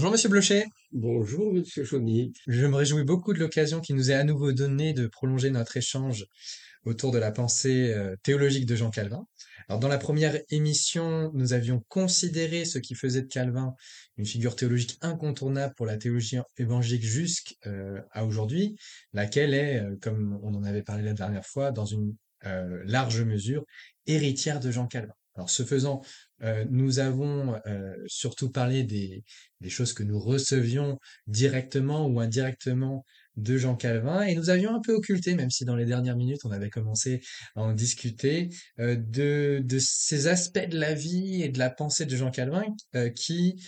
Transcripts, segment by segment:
Bonjour Monsieur Blocher, Bonjour, Monsieur Chauny. je me réjouis beaucoup de l'occasion qui nous est à nouveau donnée de prolonger notre échange autour de la pensée euh, théologique de Jean Calvin. Alors dans la première émission, nous avions considéré ce qui faisait de Calvin une figure théologique incontournable pour la théologie évangélique jusqu'à aujourd'hui, laquelle est, euh, comme on en avait parlé la dernière fois, dans une euh, large mesure héritière de Jean Calvin. Alors, ce faisant, euh, nous avons euh, surtout parlé des, choses que nous recevions directement ou indirectement de Jean Calvin et nous avions un peu occulté, même si dans les dernières minutes on avait commencé à en discuter, euh, de, ces aspects de la vie et de la pensée de Jean Calvin qui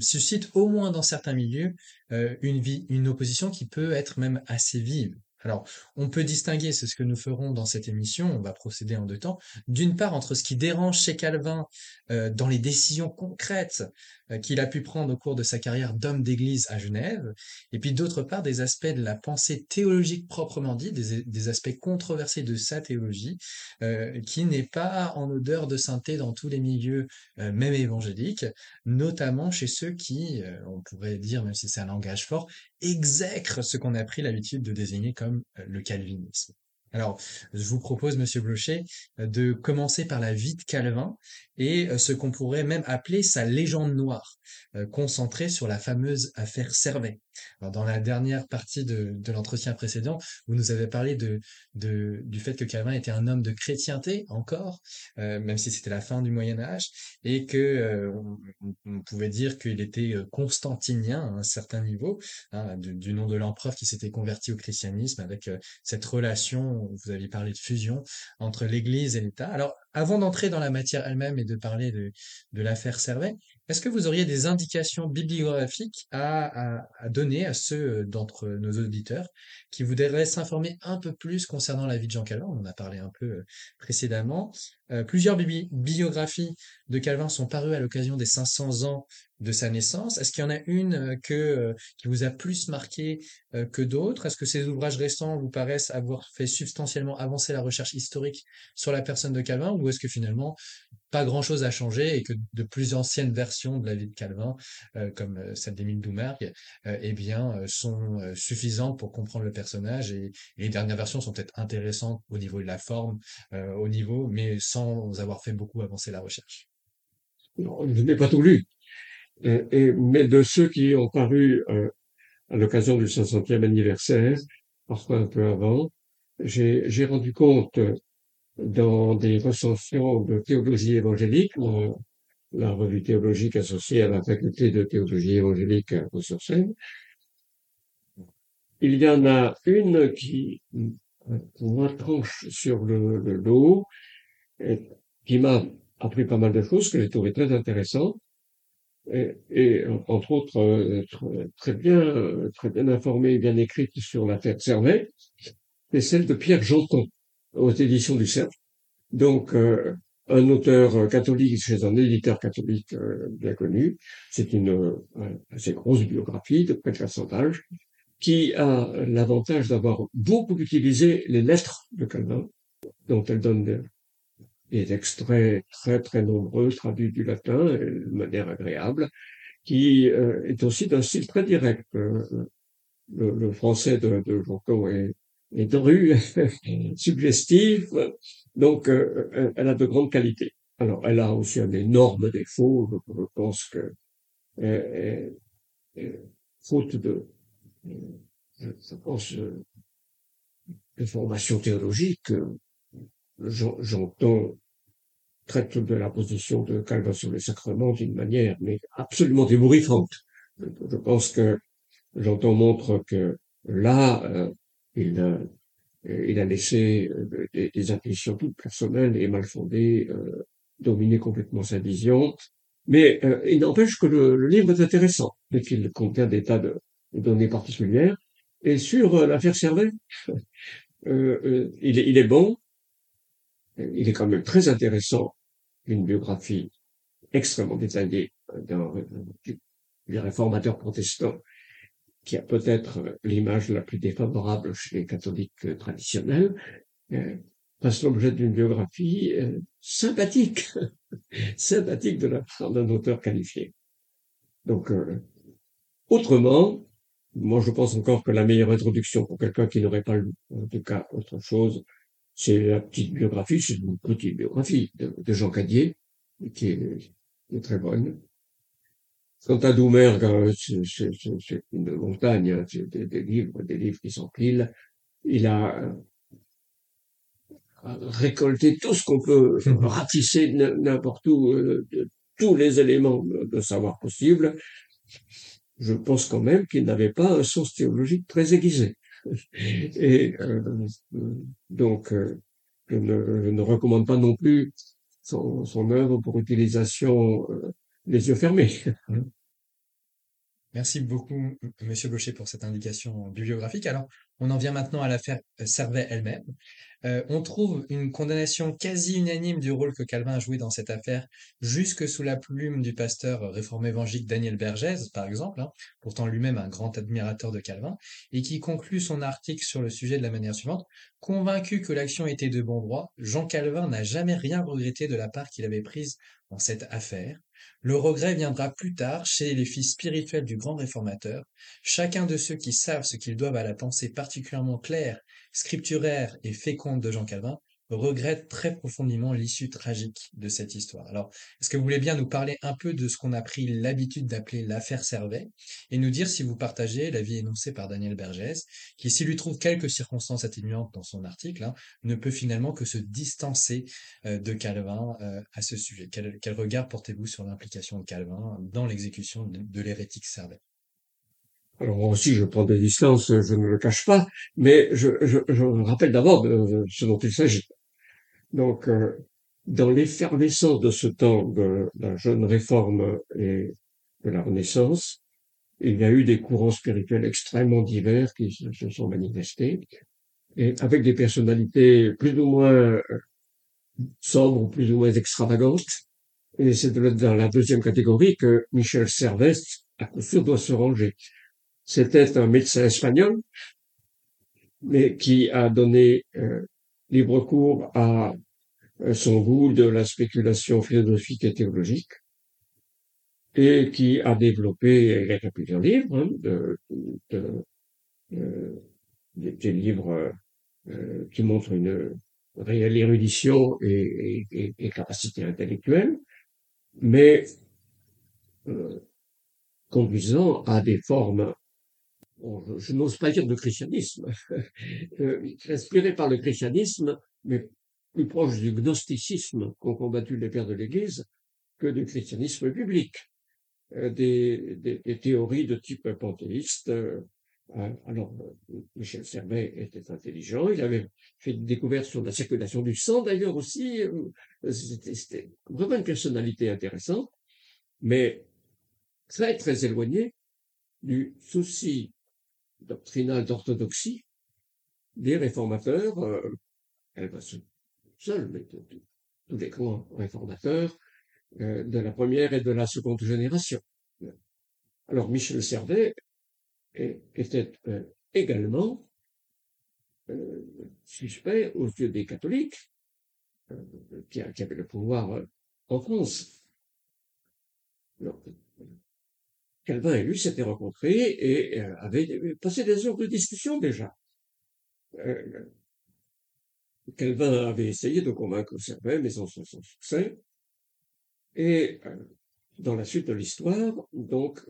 suscitent au moins dans certains milieux une opposition qui peut être même assez vive. Alors, on peut distinguer, c'est ce que nous ferons dans cette émission, on va procéder en deux temps, d'une part entre ce qui dérange chez Calvin euh, dans les décisions concrètes euh, qu'il a pu prendre au cours de sa carrière d'homme d'église à Genève, et puis d'autre part des aspects de la pensée théologique proprement dit, des, aspects controversés de sa théologie, euh, qui n'est pas en odeur de sainteté dans tous les milieux, même évangéliques, notamment chez ceux qui, on pourrait dire, même si c'est un langage fort, exècrent ce qu'on a pris l'habitude de désigner comme le calvinisme. Alors, je vous propose, Monsieur Blocher, de commencer par la vie de Calvin et euh, ce qu'on pourrait même appeler sa légende noire, euh, concentrée sur la fameuse affaire Servet. Dans la dernière partie de, l'entretien précédent, vous nous avez parlé du fait que Calvin était un homme de chrétienté encore, euh, même si c'était la fin du Moyen Âge, et que on, pouvait dire qu'il était constantinien à un certain niveau, hein, du, nom de l'empereur qui s'était converti au christianisme avec cette relation vous aviez parlé de fusion entre l'Église et l'État. Alors, avant d'entrer dans la matière elle-même et de parler de, de l'affaire Servet, est-ce que vous auriez des indications bibliographiques à, donner à ceux d'entre nos auditeurs qui voudraient s'informer un peu plus concernant la vie de Jean Calvin? On en a parlé un peu euh, précédemment. Euh, plusieurs bibliographies de Calvin sont parues à l'occasion des 500 ans de sa naissance. Est-ce qu'il y en a une euh, que, qui vous a plus marqué que d'autres? Est-ce que ces ouvrages récents vous paraissent avoir fait substantiellement avancer la recherche historique sur la personne de Calvin? Ou est-ce que finalement pas grand-chose a changé et que de plus anciennes versions de la vie de Calvin, euh, comme euh, celle d'Émile Doumergue, euh, eh bien, sont suffisantes pour comprendre le personnage et, les dernières versions sont peut-être intéressantes au niveau de la forme, au niveau, mais sans avoir fait beaucoup avancer la recherche. Non, je n'ai pas tout lu, et, mais de ceux qui ont paru à l'occasion du 500e anniversaire, parfois un peu avant, j'ai rendu compte dans des recensions de théologie évangélique, la revue théologique associée à la faculté de théologie évangélique à sur Il y en a une qui, moi, tranche sur le, le lot, qui m'a appris pas mal de choses que j'ai trouvé très intéressantes, et, entre autres euh, très bien, très bien informée et bien écrite sur l'affaire Servet, c'est celle de Pierre Janton aux éditions du Cercle. Donc, euh, un auteur catholique chez un éditeur catholique euh, bien connu. C'est une euh, assez grosse biographie de près de 400 pages qui a l'avantage d'avoir beaucoup utilisé les lettres de Calvin, dont elle donne des, extraits très très nombreux traduits du latin de manière agréable, qui est aussi d'un style très direct. Le, français de, de est et rue suggestive. Donc, euh, euh, elle a de grandes qualités. Alors, elle a aussi un énorme défaut. Je, pense que, euh, faute de, je, pense, de formation théologique, j'entends traite de la position de Calvin sur les sacrements d'une manière mais absolument ébouriffante. Je pense que j'entends montre que là, il a, laissé euh, des, des intuitions toutes personnelles et mal fondées euh, dominer complètement sa vision. Mais euh, il n'empêche que le, livre est intéressant et qu'il contient des tas de, données particulières. Et sur l'affaire Servet, il, il, est bon, il est quand même très intéressant, une biographie extrêmement détaillée d'un réformateur protestant qui a peut-être l'image la plus défavorable chez les catholiques traditionnels, euh, passe l'objet d'une biographie euh, sympathique, sympathique de la part d'un auteur qualifié. Donc, autrement, moi je pense encore que la meilleure introduction pour quelqu'un qui n'aurait pas lu, en tout cas autre chose, c'est la petite biographie, c'est une petite biographie de, Jean Cadier, qui est, très bonne. Quant à Doumergue, c'est une montagne, hein, des, livres, des livres qui s'empilent. Il a récolté tout ce qu'on peut ratisser n'importe où, euh, tous les éléments de savoir possible. Je pense quand même qu'il n'avait pas un sens théologique très aiguisé. Et euh, donc, euh, je, ne, recommande pas non plus son, son œuvre pour utilisation euh, les yeux fermés. Merci beaucoup, Monsieur Gaucher, pour cette indication bibliographique. Alors, on en vient maintenant à l'affaire Servet elle-même. Euh, on trouve une condamnation quasi unanime du rôle que Calvin a joué dans cette affaire, jusque sous la plume du pasteur réformé évangélique Daniel Bergès, par exemple, hein, pourtant lui-même un grand admirateur de Calvin, et qui conclut son article sur le sujet de la manière suivante. Convaincu que l'action était de bon droit, Jean Calvin n'a jamais rien regretté de la part qu'il avait prise dans cette affaire. Le regret viendra plus tard chez les fils spirituels du grand réformateur, chacun de ceux qui savent ce qu'ils doivent à la pensée particulièrement claire scripturaire et féconde de Jean Calvin, regrette très profondément l'issue tragique de cette histoire. Alors, est-ce que vous voulez bien nous parler un peu de ce qu'on a pris l'habitude d'appeler l'affaire Servet et nous dire si vous partagez l'avis énoncé par Daniel Bergès, qui s'il lui trouve quelques circonstances atténuantes dans son article, hein, ne peut finalement que se distancer euh, de Calvin euh, à ce sujet. Quel, regard portez-vous sur l'implication de Calvin dans l'exécution de l'hérétique Servet? Alors moi aussi, je prends des distances, je ne le cache pas, mais je, je, je rappelle d'abord de, ce dont il s'agit. Donc, euh, dans l'effervescence de ce temps de la jeune réforme et de la Renaissance, il y a eu des courants spirituels extrêmement divers qui se, sont manifestés, et avec des personnalités plus ou moins euh, sobres plus ou moins extravagantes. Et c'est dans la deuxième catégorie que Michel Servet, à coup sûr, doit se ranger. C'était un médecin espagnol, mais qui a donné euh, libre cours à euh, son goût de la spéculation philosophique et théologique, et qui a développé, il plusieurs livres, hein, de, de, euh, des livres qui montrent une réelle érudition et capacité intellectuelle, mais conduisant à des formes je, n'ose pas dire de christianisme, euh, inspiré par le christianisme, mais plus proche du gnosticisme qu'ont combattu les pères de l'Église que du christianisme public. Euh, des, théories de type panthéiste. Euh, alors, Michel Servet était intelligent, il avait fait des découvertes sur la circulation du sang d'ailleurs aussi. C'était vraiment une personnalité intéressante, mais très très éloigné du souci doctrinale d'orthodoxie des réformateurs, euh, elle va seule, mais tous les grands réformateurs euh, de la première et de la seconde génération. Alors Michel Servet était euh, également suspect aux yeux des catholiques, qui, avaient le pouvoir en France. Calvin et lui s'étaient rencontrés et euh, avaient passé des heures de discussion déjà. Euh, Calvin avait essayé de convaincre Servet, mais sans, succès. Et euh, dans la suite de l'histoire, donc,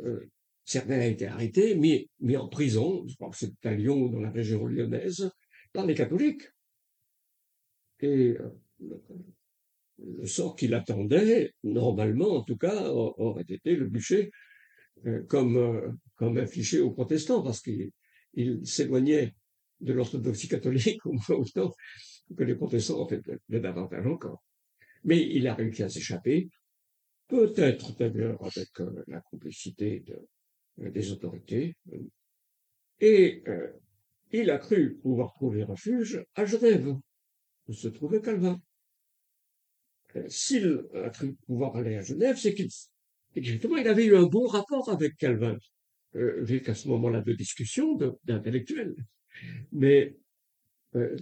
Servet a été arrêté, mis, en prison, je crois que c'est à Lyon, dans la région lyonnaise, par les catholiques. Et le sort qui l'attendait, normalement en tout cas, aurait été le bûcher euh, comme, euh, comme aux protestants, parce qu'il s'éloignait de l'orthodoxie catholique au moins autant que les protestants, en fait, le davantage encore. Mais il a réussi à s'échapper, peut-être d'ailleurs avec euh, la complicité de, des autorités, et il a cru pouvoir trouver refuge à Genève, où se trouvait Calvin. S'il a cru pouvoir aller à Genève, c'est qu'il justement, il avait eu un bon rapport avec Calvin, euh, qu'à ce moment-là de discussion d'intellectuels. Mais euh,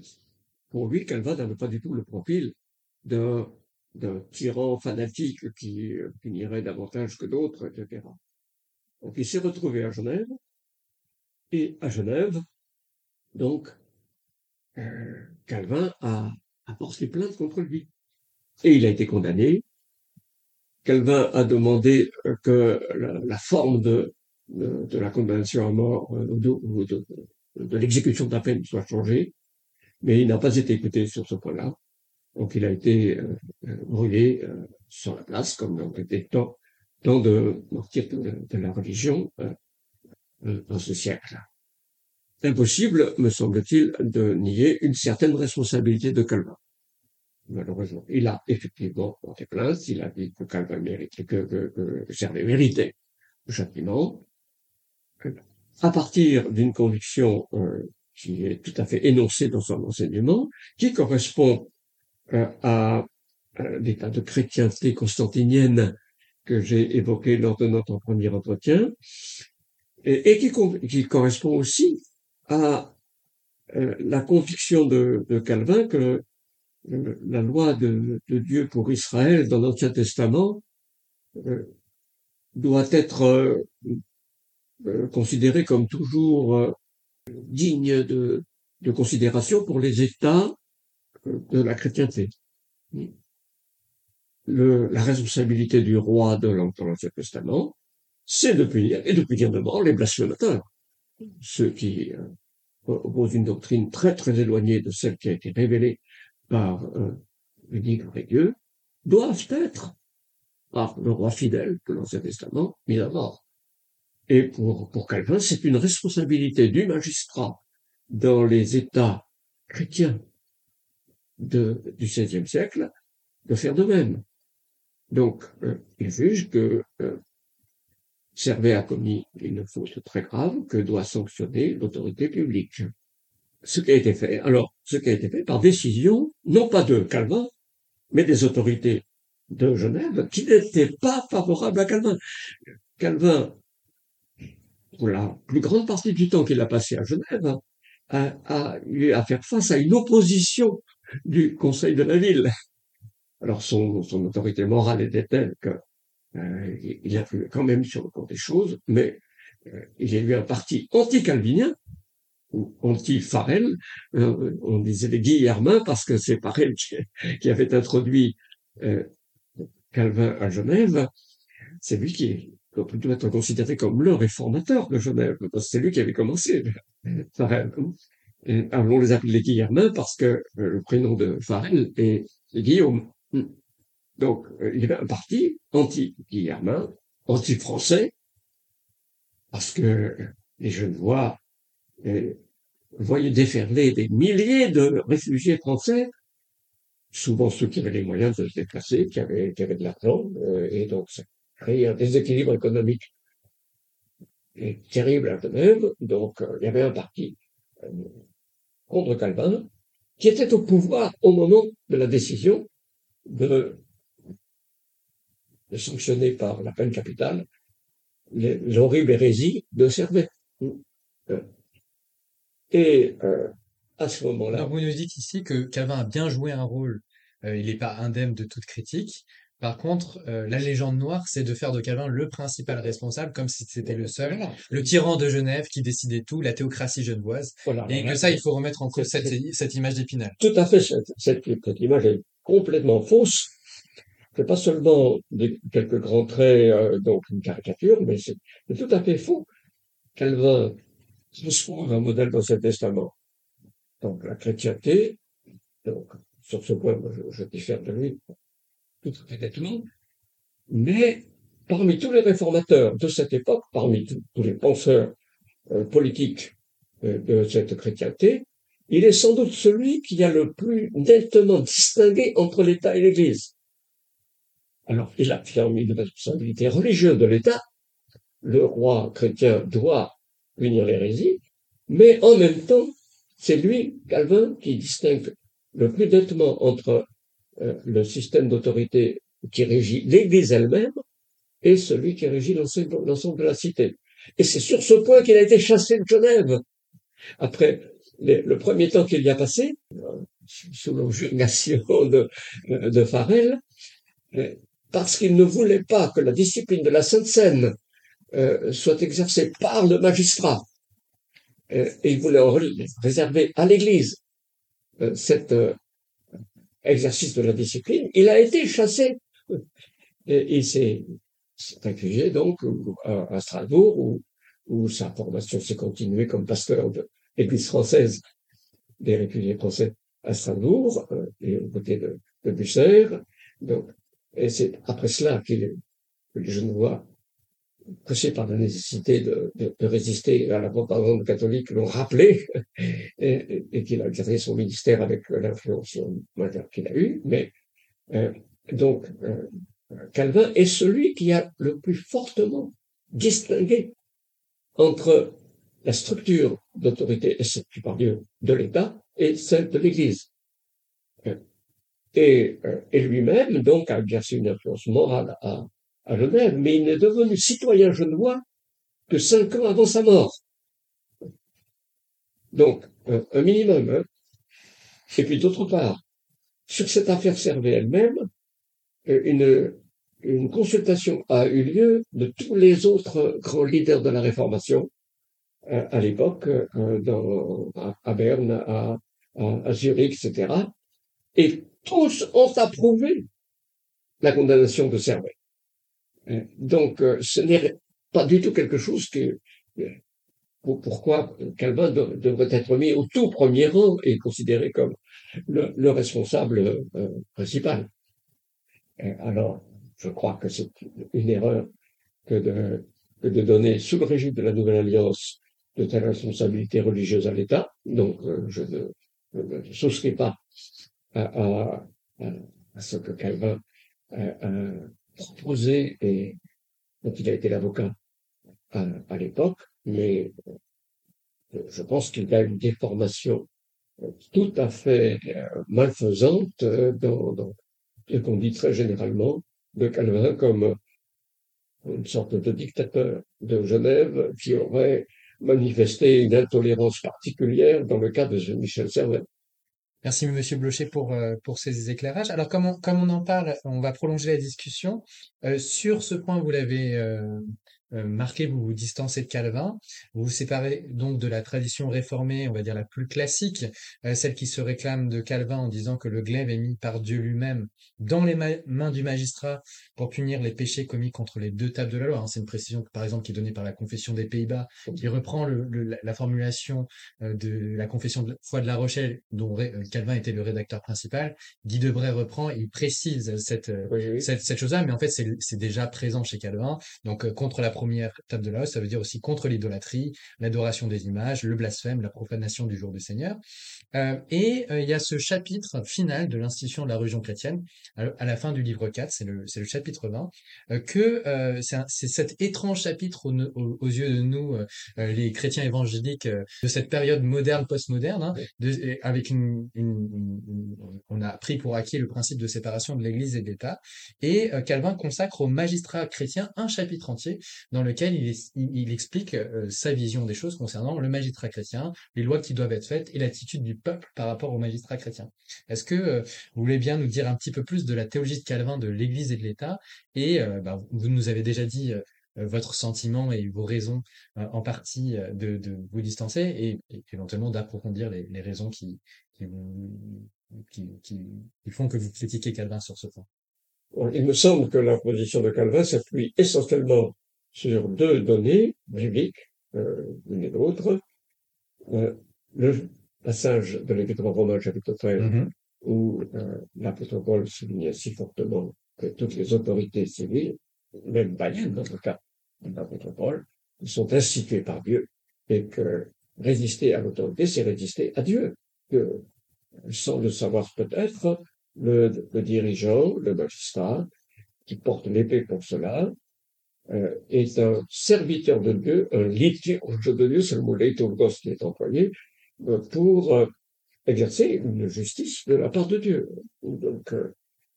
pour lui, Calvin n'avait pas du tout le profil d'un tyran fanatique qui euh, punirait davantage que d'autres, etc. Donc il s'est retrouvé à Genève, et à Genève, donc, euh, Calvin a porté plainte contre lui. Et il a été condamné. Calvin a demandé euh, que la, forme de, la condamnation à mort euh, ou de, l'exécution de la peine soit changée, mais il n'a pas été écouté sur ce point-là. Donc il a été brûlé sur la place, comme dans été tant, tant de martyrs de, la religion dans ce siècle impossible, me semble-t-il, de nier une certaine responsabilité de Calvin. Malheureusement, il a effectivement porté plainte, il a dit que Calvin méritait, que, que, que méritait le châtiment. À partir d'une conviction euh, qui est tout à fait énoncée dans son enseignement, qui correspond euh, à, l'état de chrétienté constantinienne que j'ai évoqué lors de notre premier entretien, et, qui, correspond aussi à euh, la conviction de, Calvin que la loi de, Dieu pour Israël dans l'Ancien Testament euh, doit être euh, considérée comme toujours digne de, considération pour les États de la chrétienté. la responsabilité du roi de l'Ancien Testament, c'est de punir, et de punir de mort les blasphémateurs ceux qui euh, opposent une doctrine très très éloignée de celle qui a été révélée par euh, l'unique vrai Dieu, doivent être, par le roi fidèle de l'Ancien Testament, mis à mort. Et pour, pour Calvin, c'est une responsabilité du magistrat dans les États chrétiens de, du XVIe siècle de faire de même. Donc, euh, il juge que euh, Servet a commis une faute très grave que doit sanctionner l'autorité publique. Ce qui a été fait, alors, ce qui a été fait par décision, non pas de Calvin, mais des autorités de Genève qui n'étaient pas favorables à Calvin. Calvin, pour la plus grande partie du temps qu'il a passé à Genève, a, eu à faire face à une opposition du Conseil de la ville. Alors son, autorité morale était telle que euh, il quand même sur le cours des choses, mais euh, il y a eu un parti anti-calvinien, anti-Farel, euh, on disait les Guillermins parce que c'est Farel qui, avait introduit Calvin à Genève, c'est lui qui doit être considéré comme le réformateur de Genève, parce que c'est lui qui avait commencé, Farel. Allons les appeler les Guillermins parce que le prénom de Farel est Guillaume. Donc, euh, il y avait un parti anti-guillermin, anti-français, parce que les Genevois euh, voyaient déferler des milliers de réfugiés français, souvent ceux qui avaient les moyens de se déplacer, qui avaient, qui avaient de l'argent, euh, et donc ça créait un déséquilibre économique terrible à Genève. Donc, il y avait un parti contre Calvin qui était au pouvoir au moment de la décision de de sanctionner par la peine capitale l'horrible hérésie de Servet. Euh, et euh, à ce moment-là. vous nous dites ici que Calvin a bien joué un rôle. Euh, il n'est pas indemne de toute critique. Par contre, la légende noire, c'est de faire de Calvin le principal responsable, comme si c'était le seul, le tyran de Genève qui décidait tout, la théocratie genevoise. et que ça, il faut remettre en cause cette, cette, image d'épinal. Tout à fait, cette, cette, image est complètement fausse c'est pas seulement des, quelques grands traits, euh, donc une caricature, mais c'est tout à fait faux. Calvin transforme un modèle dans l'Ancien Testament. Donc la chrétienté, donc sur ce point, je, je diffère de lui tout à fait nettement, mais parmi tous les réformateurs de cette époque, parmi tous les penseurs euh, politiques euh, de cette chrétienté, il est sans doute celui qui a le plus nettement distingué entre l'État et l'Église. Alors, il affirme une responsabilité religieuse de l'État. Le roi chrétien doit punir l'hérésie, mais en même temps, c'est lui, Calvin, qui distingue le plus nettement entre euh, le système d'autorité qui régit l'Église elle-même et celui qui régit l'ensemble de la cité. Et c'est sur ce point qu'il a été chassé de Genève. Après le premier temps qu'il y a passé, euh, sous l'injuriation de, de Farel, euh, parce qu'il ne voulait pas que la discipline de la Sainte Seine euh, soit exercée par le magistrat. Euh, et il voulait réserver à l'Église euh, cet exercice de la discipline. Il a été chassé et il s'est réfugié donc à, Strasbourg où, où, sa formation s'est continuée comme pasteur de l'Église française des réfugiés français à Strasbourg et aux côtés de, de Busser. Donc, et c'est après cela qu'il que les Genevois poussé par la nécessité de, de, de, résister à la propagande catholique, l'ont rappelé et, et qu'il a gardé son ministère avec l'influence qu'il a eue. Mais euh, donc euh, Calvin est celui qui a le plus fortement distingué entre la structure d'autorité exercée par Dieu de l'État et celle de l'Église. Euh, et, euh, et lui-même, donc, a exercé une influence morale à, à Genève, mais il n'est devenu citoyen genevois que cinq ans avant sa mort. Donc, un, minimum. Hein. Et puis d'autre part, sur cette affaire Servet elle-même, euh, une, une consultation a eu lieu de tous les autres grands leaders de la Réformation euh, à l'époque, euh, à, Berne, à, à, Zurich, etc. Et tous ont approuvé la condamnation de Servet. Donc, euh, ce n'est pas du tout quelque chose que euh, pourquoi Calvin devrait être mis au tout premier rang et considéré comme le, responsable euh, principal. alors, je crois que c'est une erreur que de, de donner sous le régime de la Nouvelle Alliance de telles responsabilités religieuses à l'État. Donc, je ne, souscris pas à, ce que Calvin proposé et dont il a été l'avocat à, l'époque, mais euh, je pense qu'il y a une déformation euh, tout à fait euh, malfaisante dans, dans ce qu'on dit très généralement de Calvin comme une sorte de dictateur de Genève qui aurait manifesté une intolérance particulière dans le cas de Michel Servet. Merci Monsieur Blocher pour, euh, pour ces éclairages. Alors comme on, comme on en parle, on va prolonger la discussion. Euh, sur ce point, vous l'avez euh, marqué, vous vous distancez de Calvin, vous vous séparez donc de la tradition réformée, on va dire la plus classique, euh, celle qui se réclame de Calvin en disant que le glaive est mis par Dieu lui-même dans les mains du magistrat pour punir les péchés commis contre les deux tables de la loi. Hein. C'est une précision, par exemple, qui est donnée par la Confession des Pays-Bas, qui reprend le, la formulation euh, de la Confession de foi de la Rochelle, dont Calvin était le rédacteur principal. Guy Debray reprend, il précise cette, cette, cette chose-là, mais en fait, c'est déjà présent chez Calvin. Donc, contre la première table de la hausse, ça veut dire aussi contre l'idolâtrie, l'adoration des images, le blasphème, la profanation du jour du Seigneur. Euh, et euh, il y a ce chapitre final de l'institution de la religion chrétienne, à, la fin du livre 4, c'est le, le chapitre 20, euh, que c'est cet étrange chapitre aux, yeux de nous, les chrétiens évangéliques, de cette période moderne, postmoderne, hein, avec une, on a pris pour acquis le principe de séparation de l'Église et de l'État, et Calvin consacre aux magistrats chrétiens un chapitre entier dans lequel il, il, explique euh, sa vision des choses concernant le magistrat chrétien, les lois qui doivent être faites et l'attitude du peuple par rapport au magistrat chrétien. Est-ce que euh, vous voulez bien nous dire un petit peu plus de la théologie de Calvin de l'Église et de l'État Et euh, bah, vous nous avez déjà dit votre sentiment et vos raisons en partie de, de, vous distancer et, éventuellement d'approfondir les, les, raisons qui, qui, qui, qui, font que vous critiquez Calvin sur ce point? Il me semble que la position de Calvin s'appuie essentiellement sur deux données bibliques, euh, l'une et l'autre. Euh, le passage de l'Épître Romain, chapitre 13, mm-hmm. où euh, l'apôtre Paul souligne si fortement que toutes les autorités civiles, même païennes dans le cas de l'apôtre Paul, sont instituées par Dieu et que résister à l'autorité, c'est résister à Dieu. Que, sans le savoir peut-être, le, le dirigeant, le magistrat, qui porte l'épée pour cela, est un serviteur de Dieu, un liturge de Dieu, c'est le mot liturgos qui est employé, euh, pour euh, exercer une justice de la part de Dieu. Donc,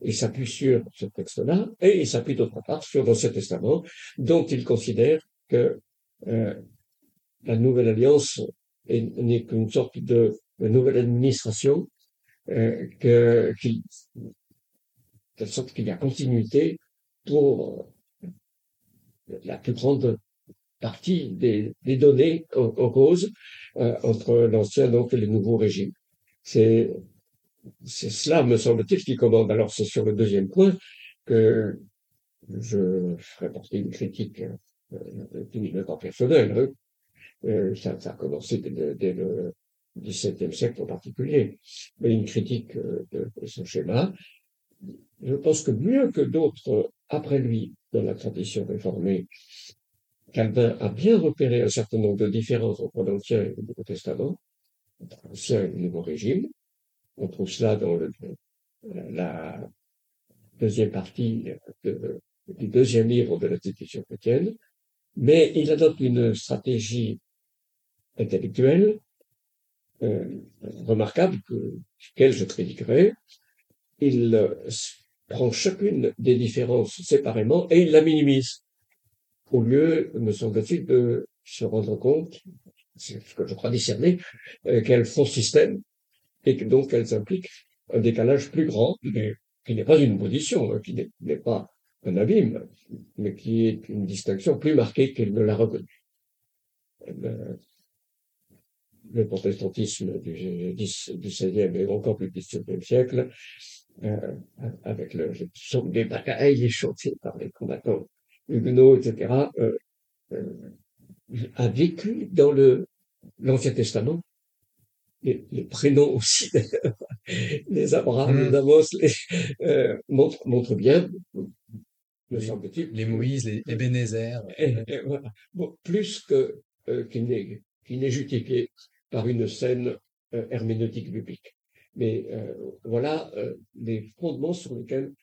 il s'appuie sur ce texte-là, et il s'appuie d'autre part sur l'Ancien Testament, dont il considère que la nouvelle alliance n'est qu'une sorte de, nouvelle administration, que, qu'il, de sorte qu'il y a continuité pour la plus grande partie des, données en, cause euh, entre l'ancien donc et le nouveau régime. C'est c'est cela, me semble-t-il, qui commande. Alors c'est sur le deuxième point que je ferai porter une critique euh, uniquement personnelle. Hein. Euh, ça, ça, a commencé dès, dès le XVIIe siècle en particulier, mais une critique euh, de, de ce schéma. Je pense que mieux que d'autres après lui dans la tradition réformée, Calvin a bien repéré un certain nombre de différences entre l'Ancien et le Nouveau Testament, entre l'Ancien et le Nouveau Régime. On trouve cela dans la deuxième partie du deuxième livre de l'institution chrétienne, mais il adopte une stratégie intellectuelle euh, remarquable que, qu'elle je critiquerai. Il euh, prend chacune des différences séparément et il la minimise au lieu, me semble-t-il, de se rendre compte, c'est ce que je crois discerner, euh, qu'elles font système et que donc elles impliquent un décalage plus grand, mais qui n'est pas une position, hein, qui n'est pas un abîme, mais qui est une distinction plus marquée qu'elle ne l'a reconnue. Le, le, protestantisme du, XVIe et encore plus du XVIIe siècle, euh, avec le, son des batailles chantées par les combattants huguenots, etc., euh, euh, a vécu dans le l'Ancien Testament. Les, les, prénoms aussi, les Abraham, les mmh. Amos, les, euh, montrent, montrent bien, les Moïse, les Ebenezer. Et, voilà. bon, plus que euh, qu'il n'est n'est justifié par une scène euh, herméneutique biblique. Mais euh, voilà euh, les fondements sur lesquels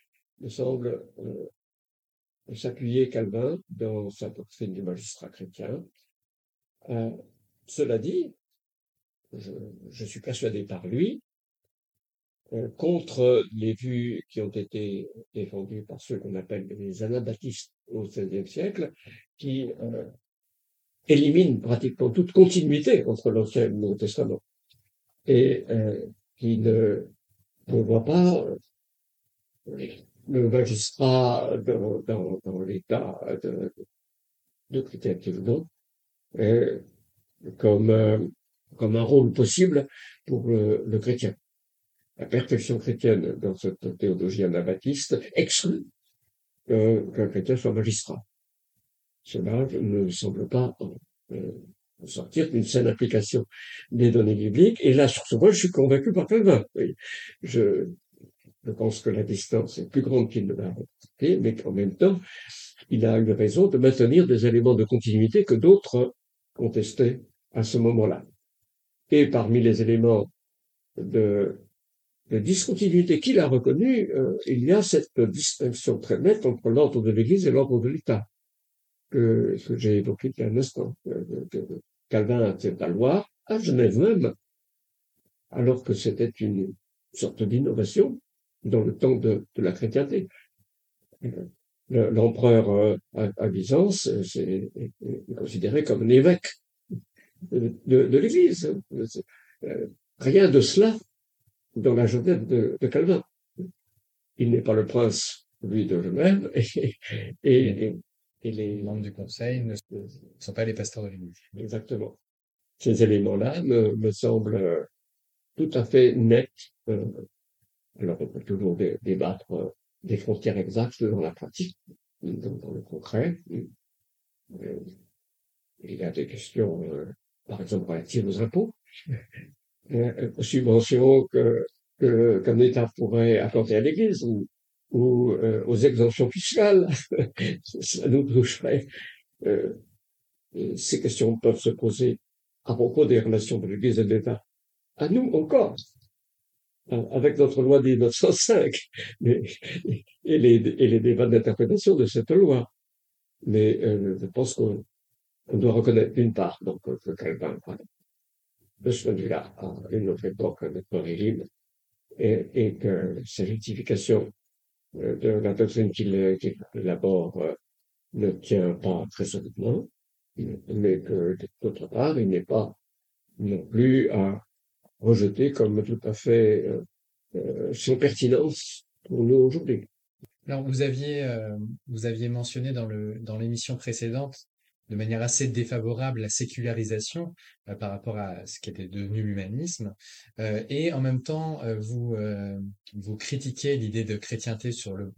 me semble euh, s'appuyer Calvin dans sa doctrine du magistrat chrétien. cela dit, je, suis persuadé par lui contre les vues qui ont été défendues par ceux qu'on appelle les anabaptistes au XVIe siècle, qui éliminent pratiquement toute continuité entre l'Ancien et le Nouveau Testament, et qui ne, voient pas euh, le magistrat dans, dans, dans l'état de, de chrétienté ou comme, comme un rôle possible pour le, le chrétien la perfection chrétienne dans cette théologie anabaptiste exclut euh, qu'un chrétien soit magistrat. Cela ne semble pas euh, sortir d'une saine application des données bibliques. Et là, sur ce point, je suis convaincu par Calvin. Je, je pense que la distance est plus grande qu'il ne l'a remarqué, mais qu'en même temps, il a eu raison de maintenir des éléments de continuité que d'autres contestaient à ce moment-là. Et parmi les éléments de discontinuité qu'il a reconnue, euh, il y a cette distinction très nette entre l'ordre de l'Église et l'ordre de l'État, que, que j'ai évoqué il y a un instant, que, Calvin fait valoir à Genève même, alors que c'était une sorte d'innovation dans le temps de, la chrétienté. L'empereur euh, à, Byzance est, considéré comme un évêque de, l'Église. Euh, rien de cela dans la Genève de, Calvin. Il n'est pas le prince, lui, de et, et, et, les membres du conseil ne sont pas les pasteurs de l'Église. Exactement. Ces éléments-là me, semblent euh, tout à fait nets. Euh, alors, on peut toujours débattre euh, des frontières exactes dans la pratique, dans, le concret. Il y a des questions, par exemple, relatives aux impôts euh, subventions que qu'un État pourrait accorder à l'Église ou euh, aux exemptions fiscales. Ça nous toucherait. Euh, ces questions peuvent se poser à propos des relations de l'Église et de l'État. À nous encore, avec notre loi de 1905 mais, et, les, débats d'interprétation de cette loi. Mais euh, je pense qu'on doit reconnaître d'une part donc que Calvin de ce point de vue-là à une autre époque, un autre régime, et, et que sa justification euh, de la doctrine qu'il élabore euh, ne tient pas très solidement, mais que d'autre part, il n'est pas non plus à rejeter comme tout à fait euh, euh sans pertinence pour nous aujourd'hui. Alors vous aviez vous aviez mentionné dans le dans l'émission précédente de manière assez défavorable la sécularisation euh, par rapport à ce qui était devenu l'humanisme, euh, et en même temps euh, vous vous critiquez l'idée de chrétienté sur le,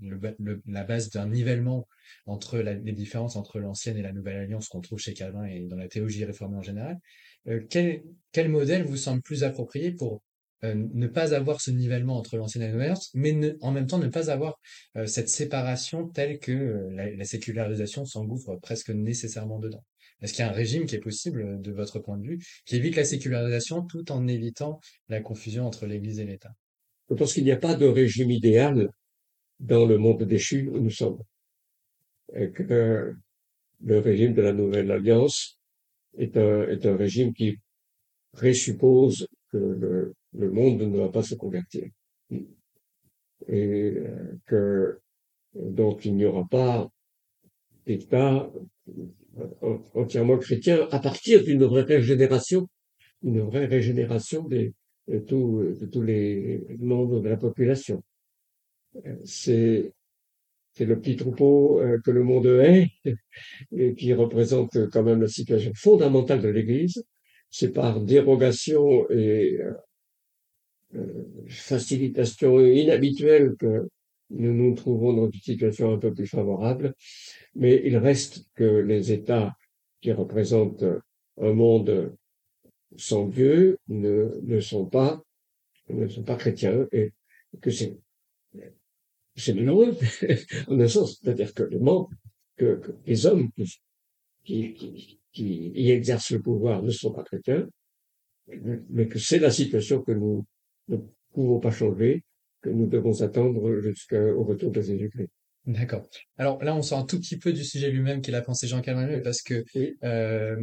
la base d'un nivellement entre les différences entre l'ancienne et la nouvelle alliance qu'on trouve chez Calvin et dans la théologie réformée en général. quel, quel modèle vous semble plus approprié pour euh, ne pas avoir ce nivellement entre l'ancienne et la nouvelle, mais en même temps ne pas avoir euh, cette séparation telle que euh, la, sécularisation s'engouffre presque nécessairement dedans. Est-ce qu'il y a un régime qui est possible, de votre point de vue, qui évite la sécularisation tout en évitant la confusion entre l'Église et l'État? Je pense qu'il n'y a pas de régime idéal dans le monde déchu où nous sommes. Et que le régime de la Nouvelle Alliance est un, est un régime qui présuppose que le, le monde ne va pas se convertir. Et euh, que donc il n'y aura pas d'État euh, entièrement chrétien à partir d'une vraie régénération, une vraie régénération des, de, de tous les membres de la population. C'est c'est le petit troupeau euh, que le monde est et qui représente quand même la situation fondamentale de l'Église. C'est par dérogation et facilitation inhabituelle que nous nous trouvons dans une situation un peu plus favorable, mais il reste que les États qui représentent un monde sans Dieu ne, ne sont pas ne sont pas chrétiens et que c'est c'est malheureux en un sens, c'est-à-dire que les membres, que, les hommes qui, qui, qui y exercent le pouvoir ne sont pas chrétiens, mais que c'est la situation que nous ne pouvons pas changer, que nous devons attendre jusqu'au retour de Jésus-Christ. D'accord. Alors là, on sort un tout petit peu du sujet lui-même qui est la pensée Jean Calvin parce que, euh,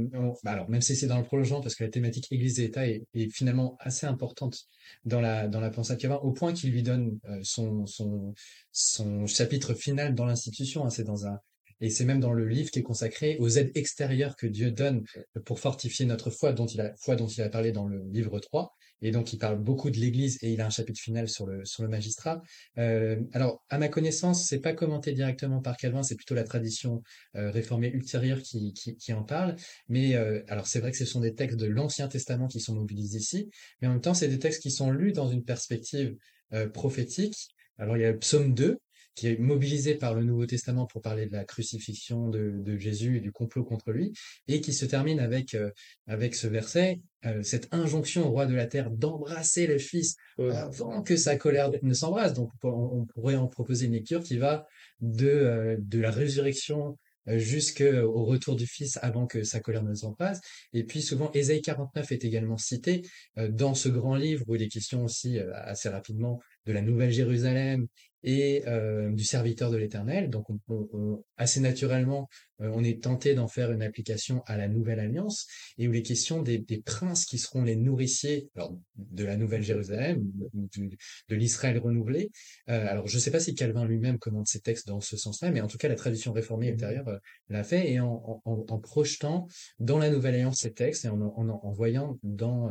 bah alors même si c'est dans le prolongement, parce que la thématique Église et État est, finalement assez importante dans la dans la pensée de Calvin, au point qu'il lui donne euh, son son son chapitre final dans l'institution. Hein, c'est dans un et c'est même dans le livre qui est consacré aux aides extérieures que Dieu donne pour fortifier notre foi, dont il a foi dont il a parlé dans le livre 3 et donc il parle beaucoup de l'Église et il a un chapitre final sur le sur le magistrat. Euh, alors à ma connaissance, c'est pas commenté directement par Calvin, c'est plutôt la tradition euh, réformée ultérieure qui, qui, qui en parle. Mais euh, alors c'est vrai que ce sont des textes de l'Ancien Testament qui sont mobilisés ici, mais en même temps c'est des textes qui sont lus dans une perspective euh, prophétique. Alors il y a le psaume 2 qui est mobilisé par le Nouveau Testament pour parler de la crucifixion de, de Jésus et du complot contre lui, et qui se termine avec, euh, avec ce verset, euh, cette injonction au roi de la terre d'embrasser le Fils avant que sa colère ne s'embrasse. Donc on, pourrait en proposer une lecture qui va de, euh, de la résurrection jusqu'au retour du Fils avant que sa colère ne s'embrasse. Et puis souvent, Ésaïe 49 est également cité dans ce grand livre où il est question aussi assez rapidement de la Nouvelle Jérusalem et euh, du serviteur de l'Éternel. Donc, on, assez naturellement, euh, on est tenté d'en faire une application à la Nouvelle Alliance, et où les questions des, des princes qui seront les nourriciers alors, de la Nouvelle Jérusalem, de l'Israël renouvelé. Euh, alors, je ne sais pas si Calvin lui-même commente ses textes dans ce sens-là, mais en tout cas, la tradition réformée ultérieure euh, l'a fait, et en, en, en, projetant dans la Nouvelle Alliance ces textes, et en, en, voyant dans,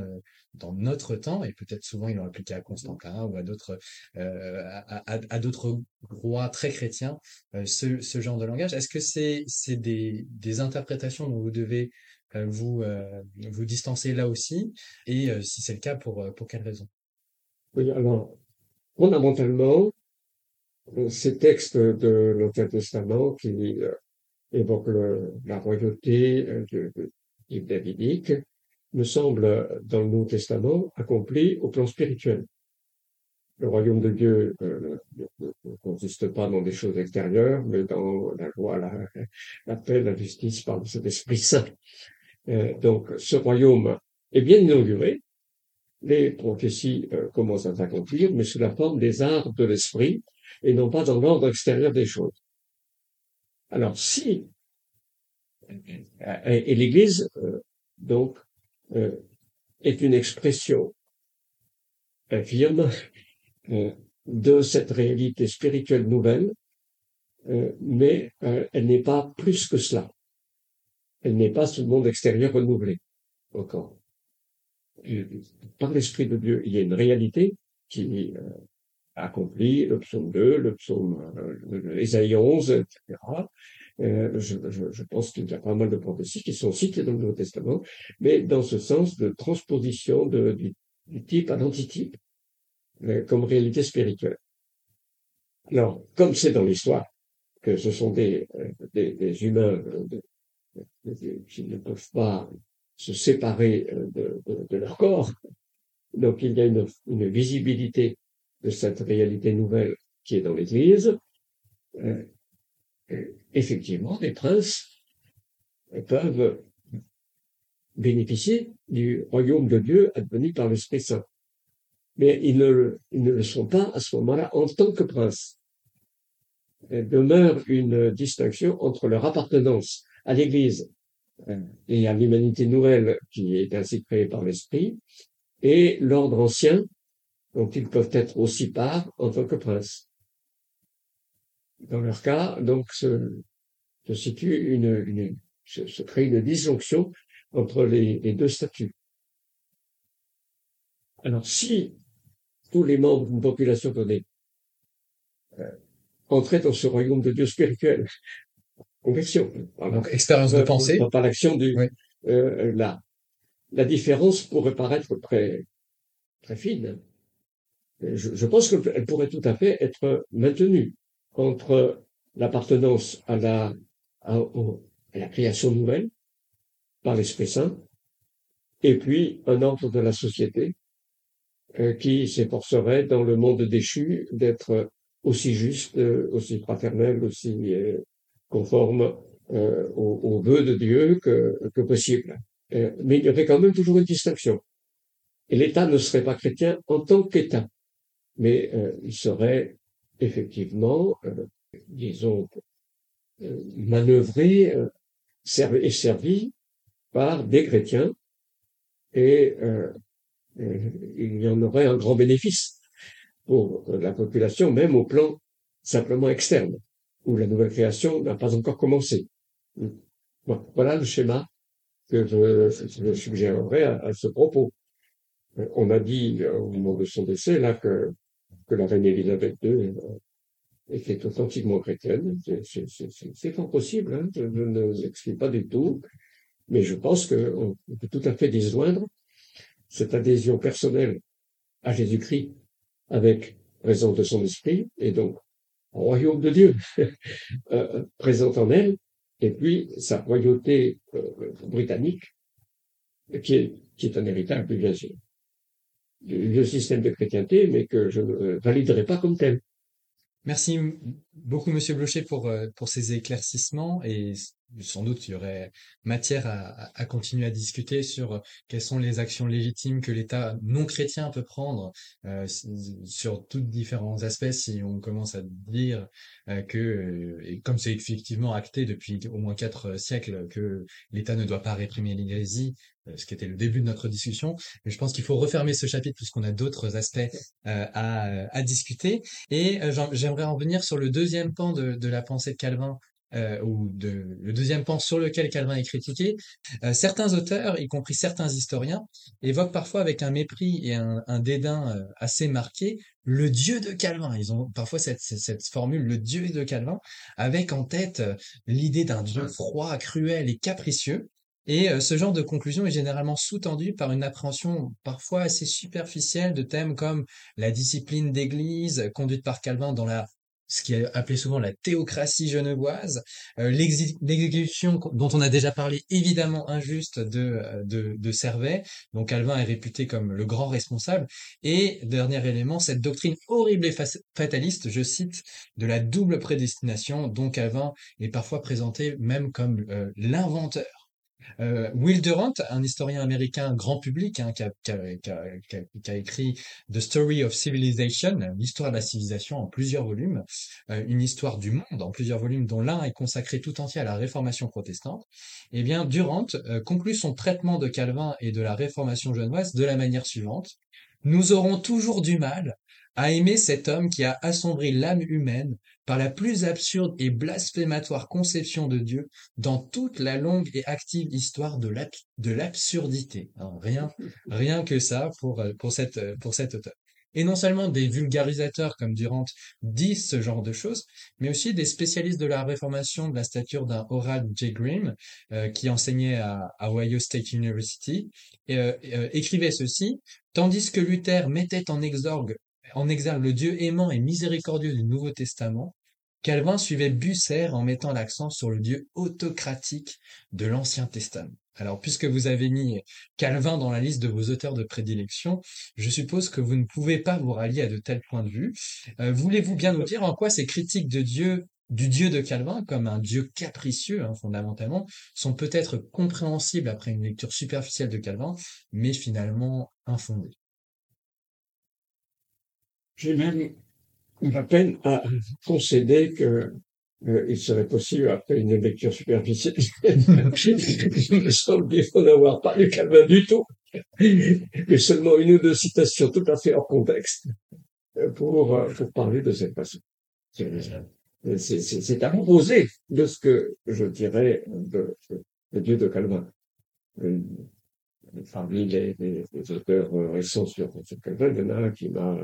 dans notre temps, et peut-être souvent ils l'ont appliqué à Constantin ou à d'autres euh, à, d'autres rois très chrétiens, euh, ce, genre de langage. Est-ce que c'est c'est des, des interprétations dont vous devez euh, vous vous distancer là aussi, et si c'est le cas, pour pour quelles raisons Oui, alors fondamentalement, ces textes de l'Ancien Testament qui évoquent la royauté de, de, davidique me semble, dans le Nouveau Testament, accompli au plan spirituel. Le royaume de Dieu euh, ne consiste pas dans des choses extérieures, mais dans la loi, la, paix, la justice par cet Esprit Saint. Euh, donc, ce royaume est bien inauguré. Les prophéties euh, commencent à s'accomplir, mais sous la forme des arts de l'esprit et non pas dans l'ordre extérieur des choses. Alors, si et l'Église donc euh, est une expression infirme euh, de cette réalité spirituelle nouvelle, euh, mais elle n'est pas plus que cela. Elle n'est pas ce monde extérieur renouvelé encore. Par l'Esprit de Dieu, il y a une réalité qui accomplit le psaume 2, le psaume Ésaïe 11, etc., Euh, je, je, je, pense qu'il y a pas mal de prophéties qui sont citées dans le Nouveau Testament, mais dans ce sens de transposition du, type à l'antitype euh, comme réalité spirituelle. Alors, comme c'est dans l'histoire que ce sont des, euh, des, des humains qui ne peuvent pas se séparer de, leur corps, donc il y a une, une visibilité de cette réalité nouvelle qui est dans l'Église, effectivement, les princes peuvent bénéficier du royaume de Dieu advenu par l'Esprit Saint. Mais ils ne, le sont pas à ce moment-là en tant que princes. Il demeure une distinction entre leur appartenance à l'Église euh, et à l'humanité nouvelle qui est ainsi créée par l'Esprit, et l'ordre ancien dont ils peuvent être aussi part en tant que princes. Dans leur cas, donc, se, se situe une, une se, se, crée une disjonction entre les, les deux statuts. Alors, si tous les membres d'une population donnée euh, entraient dans ce royaume de Dieu spirituel, conversion, donc expérience de pensée, par l'action du oui. euh, la la différence pourrait paraître très très fine. Je, je pense qu'elle pourrait tout à fait être maintenue entre l'appartenance à la, à, la création nouvelle par l'Esprit Saint et puis un ordre de la société euh, qui s'efforcerait dans le monde déchu d'être aussi juste, euh, aussi fraternel, aussi euh, conforme aux, aux vœux de Dieu que, possible. Mais il y aurait quand même toujours une distinction. Et l'État ne serait pas chrétien en tant qu'État, mais il serait effectivement, euh, disons, euh, manœuvré euh, et servi par des chrétiens, et euh, il y en aurait un grand bénéfice pour la population, même au plan simplement externe, où la nouvelle création n'a pas encore commencé. Voilà le schéma que je, suggérerais à, ce propos. On a dit au moment de son décès là que que la reine Élisabeth II était authentiquement chrétienne. C'est fort possible, hein, je, je ne l'explique pas du tout, mais je pense qu'on peut tout à fait disjoindre cette adhésion personnelle à Jésus-Christ avec présence de son esprit, et donc au royaume de Dieu euh, présente en elle, et puis sa royauté euh, britannique, qui est, qui est un héritage bien sûr le système de chrétienté, mais que je ne validerai pas comme tel. Merci beaucoup, Monsieur Blocher, pour, euh, pour ces éclaircissements et sans doute il y aurait matière à, à, continuer à discuter sur quelles sont les actions légitimes que l'État non chrétien peut prendre euh, sur tous différents aspects si on commence à dire euh, que, euh, comme c'est effectivement acté depuis au moins quatre siècles, que l'État ne doit pas réprimer l'hérésie, euh, ce qui était le début de notre discussion. Mais je pense qu'il faut refermer ce chapitre puisqu'on a d'autres aspects euh, à, à, discuter. Et euh, j'aimerais en venir sur le deuxième pan de, de la pensée de Calvin euh, ou de, le deuxième pan sur lequel Calvin est critiqué, euh, certains auteurs, y compris certains historiens, évoquent parfois avec un mépris et un, un dédain euh, assez marqué le Dieu de Calvin. Ils ont parfois cette, cette formule, le Dieu de Calvin, avec en tête l'idée d'un Dieu froid, cruel et capricieux. Et ce genre de conclusion est généralement sous-tendu par une appréhension parfois assez superficielle de thèmes comme la discipline d'église conduite par Calvin dans la ce qui est appelé souvent la théocratie genevoise, euh, l'exécution dont on a déjà parlé évidemment injuste de, de, de Servet, dont Calvin est réputé comme le grand responsable, et dernier élément, cette doctrine horrible et fataliste, je cite, de la double prédestination dont Calvin est parfois présenté même comme euh, l'inventeur. Euh, Will Durant, un historien américain grand public hein, qui, a, qui, a, qui, a, qui, a, écrit The Story of Civilization, l'histoire de la civilisation en plusieurs volumes, euh, une histoire du monde en plusieurs volumes dont l'un est consacré tout entier à la réformation protestante, eh bien Durant euh, conclut son traitement de Calvin et de la réformation genevoise de la manière suivante. Nous aurons toujours du mal à aimer cet homme qui a assombri l'âme humaine par la plus absurde et blasphématoire conception de Dieu dans toute la longue et active histoire de l'absurdité. Rien, rien que ça pour, pour, cette, pour cet auteur. Et non seulement des vulgarisateurs comme Durant disent ce genre de choses, mais aussi des spécialistes de la réformation de la stature d'un Horace J. Grimm, euh, qui enseignait à, Ohio State University, et, euh, euh, écrivait ceci, tandis que Luther mettait en exorgue, en exergue le Dieu aimant et miséricordieux du Nouveau Testament, Calvin suivait Busser en mettant l'accent sur le Dieu autocratique de l'Ancien Testament. Alors, puisque vous avez mis Calvin dans la liste de vos auteurs de prédilection, je suppose que vous ne pouvez pas vous rallier à de tels points de vue. Euh, voulez-vous bien nous dire en quoi ces critiques de Dieu, du Dieu de Calvin, comme un Dieu capricieux, hein, fondamentalement, sont peut-être compréhensibles après une lecture superficielle de Calvin, mais finalement infondées? J'ai même la peine à concéder que euh, il serait possible, après une lecture superficielle, il me semble qu'il faut n'avoir pas Calvin du tout, mais seulement une ou deux citations tout à fait hors contexte euh, pour, euh, pour parler de cette façon. C'est à l'opposé de ce que je dirais de, de Dieu de Calvin. Parmi les, les, les, auteurs récents sur, sur Calvin, il y en a un qui m'a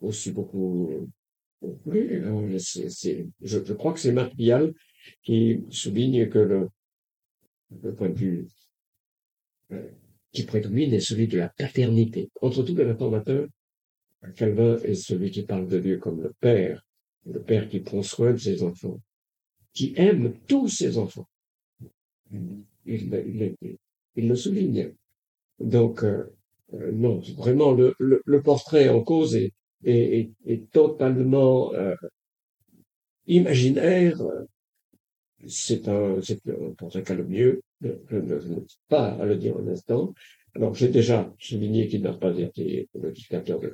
aussi beaucoup oui, c'est, je, je, crois que c'est Marc qui souligne que le, le point de vue euh, qui prédomine est celui de la paternité. Entre tous les réformateurs, Calvin est celui qui parle de Dieu comme le Père, le Père qui prend soin de ses enfants, qui aime tous ses enfants. Il, il, il, le souligne. Donc, euh, euh non, vraiment, le, le, le, portrait en cause est, est, est, totalement euh, imaginaire. C'est un, c'est un mieux. Je ne dis pas à le dire un instant. Alors, j'ai déjà souligné qu'il n'a pas été le dictateur de,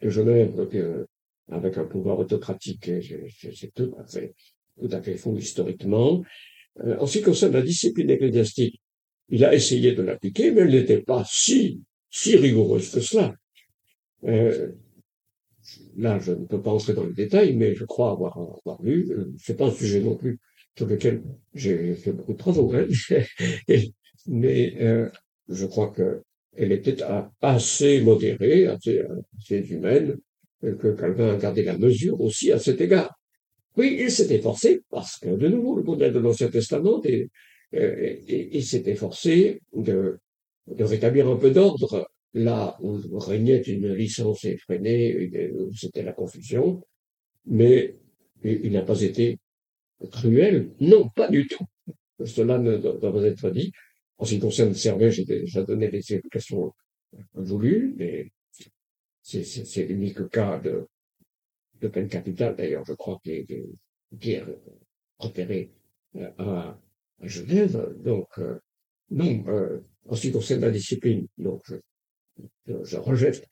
de Genève, donc, euh, avec un pouvoir autocratique. C'est tout à fait, tout à fait faux historiquement. Euh, en ce qui concerne la discipline ecclésiastique, il a essayé de l'appliquer, mais elle n'était pas si, si rigoureuse que cela. Euh, là, je ne peux pas entrer dans les détails, mais je crois avoir, avoir lu. Euh, c'est pas un sujet non plus sur lequel j'ai fait beaucoup de travaux, hein. mais euh, je crois que elle était assez modérée, assez, humaine, que Calvin a gardé la mesure aussi à cet égard. Oui, il s'est efforcé, parce que de nouveau, le modèle de l'Ancien Testament, et, il s'est efforcé de rétablir un peu d'ordre là où régnait une licence effrénée, c'était la confusion, mais il n'a pas été cruel, non, pas du tout. Cela ne doit pas être dit. En ce qui concerne Servet, j'ai déjà donné les explications voulues, mais c'est l'unique cas de, de peine capitale, d'ailleurs, je crois, qui est, qui repéré euh, à, Genève. Donc, euh, non, euh, en ce qui concerne la discipline, donc je rejette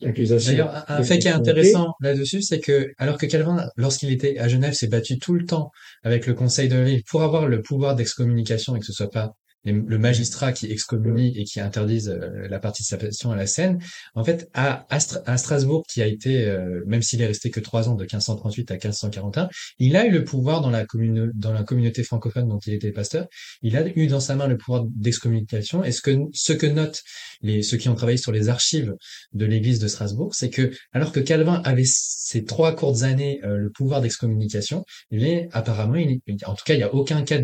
l'accusation. D'ailleurs, un fait qui est intéressant là-dessus, c'est que, alors que Calvin, lorsqu'il était à Genève, s'est battu tout le temps avec le conseil de la ville pour avoir le pouvoir d'excommunication et que ce soit pas le magistrat qui excommunie et qui interdisent euh, la participation à la scène, en fait, à, à, Strasbourg, qui a été, euh, même s'il est resté que trois ans de 1538 à 1541, il a eu le pouvoir dans la, dans la communauté francophone dont il était pasteur, il a eu dans sa main le pouvoir d'excommunication. Et ce que, ce que notent les, ceux qui ont travaillé sur les archives de l'église de Strasbourg, c'est que, alors que Calvin avait ces trois courtes années euh, le pouvoir d'excommunication, il est apparemment, il, en tout cas, il n'y a aucun cas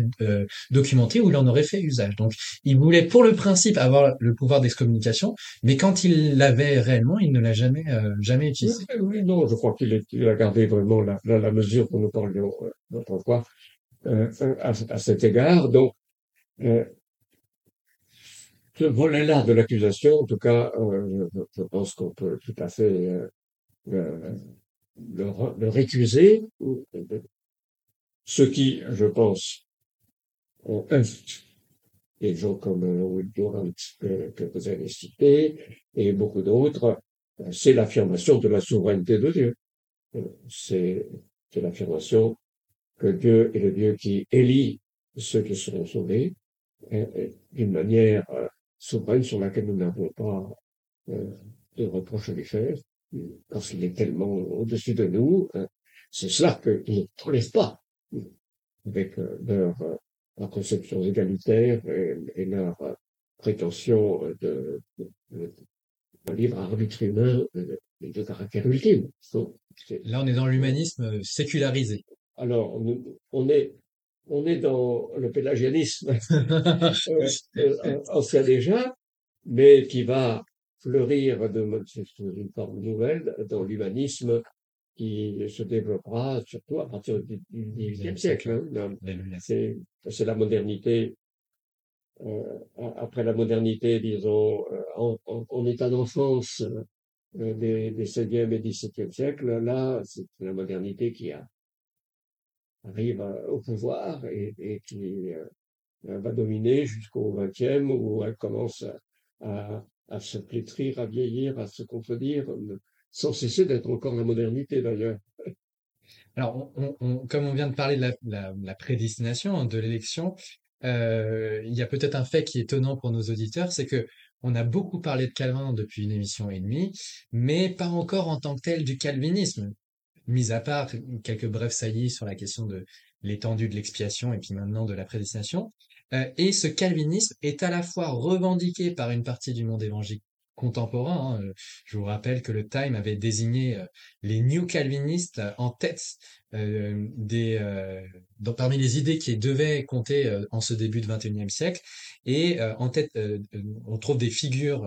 documenté où il en aurait fait usage. Donc, il voulait pour le principe avoir le pouvoir d'excommunication, mais quand il l'avait réellement, il ne l'a jamais, euh, jamais utilisé. Oui, non, je crois qu'il a gardé vraiment la, mesure dont nous parlions euh, l'autre fois euh, à, cet égard. Donc, euh, ce volet-là de l'accusation, en tout cas, je, pense qu'on peut tout à fait le, récuser. Ce qui, je pense, ont des gens comme Will Durant que, vous avez cité, et beaucoup d'autres, c'est l'affirmation de la souveraineté de Dieu. C'est l'affirmation que Dieu est le Dieu qui élit ceux qui seront sauvés d'une manière euh, souveraine sur laquelle nous n'avons pas euh, de reproche à lui faire, parce qu'il est tellement au-dessus de nous. C'est cela qu'il ne tolère pas avec euh, leur leur conception égalitaire et, leur prétention de, de, libre arbitre humain de caractère ultime. Là, on est dans l'humanisme sécularisé. Alors, on est, on est dans le pélagianisme ancien déjà, mais qui va fleurir de, une forme nouvelle dans l'humanisme qui se développera surtout à partir du XVIIIe siècle. Hein. C'est la modernité. Euh, après la modernité, disons, euh, en, état d'enfance euh, des, des 16e et XVIIe siècles, là, c'est la modernité qui a, arrive au pouvoir et, et qui va dominer jusqu'au XXe où elle commence à, à se flétrir, à vieillir, à se contredire, sans cesser d'être encore la modernité d'ailleurs. Alors, on, comme on vient de parler de la, prédestination, hein, de l'élection, euh, il y a peut-être un fait qui est étonnant pour nos auditeurs, c'est que on a beaucoup parlé de Calvin depuis une émission et demie, mais pas encore en tant que tel du calvinisme, mis à part quelques brefs saillies sur la question de l'étendue de l'expiation et puis maintenant de la prédestination. Euh, et ce calvinisme est à la fois revendiqué par une partie du monde évangélique contemporain. Hein. Je vous rappelle que le Time avait désigné euh, les New Calvinistes en tête euh, des, euh, parmi les idées qui devaient compter euh, en ce début de 21e siècle. Et en tête, on trouve des figures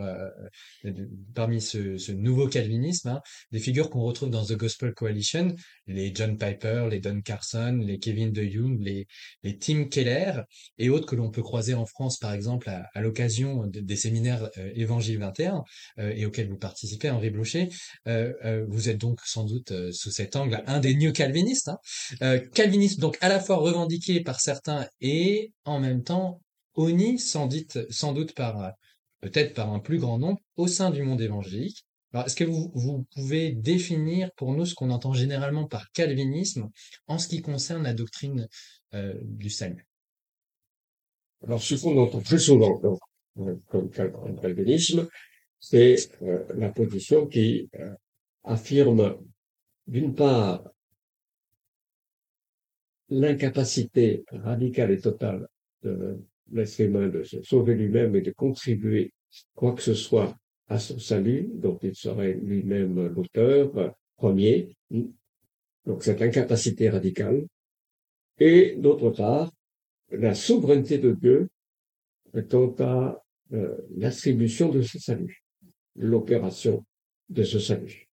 parmi ce, ce, nouveau calvinisme, hein, des figures qu'on retrouve dans The Gospel Coalition, les John Piper, les Don Carson, les Kevin De Young, les, les Tim Keller et autres que l'on peut croiser en France, par exemple, à, à l'occasion des séminaires Évangile 21 et auxquels vous participez, Henri Blocher. vous êtes donc sans doute sous cet angle un des New Calvinistes Hein. Euh, calviniste, donc à la fois revendiqué par certains et en même temps honni sans, sans doute par peut-être par un plus grand nombre au sein du monde évangélique. est-ce que vous, pouvez définir pour nous ce qu'on entend généralement par calvinisme en ce qui concerne la doctrine euh, du salut? Alors, ce qu'on entend très souvent euh, comme calvinisme, c'est la position qui affirme d'une part l'incapacité radicale et totale de l'être humain de se sauver lui-même et de contribuer quoi que ce soit à son salut, dont il serait lui-même l'auteur premier. Donc cette incapacité radicale. Et d'autre part, la souveraineté de Dieu quant à euh, l'attribution de ce salut, l'opération de ce salut.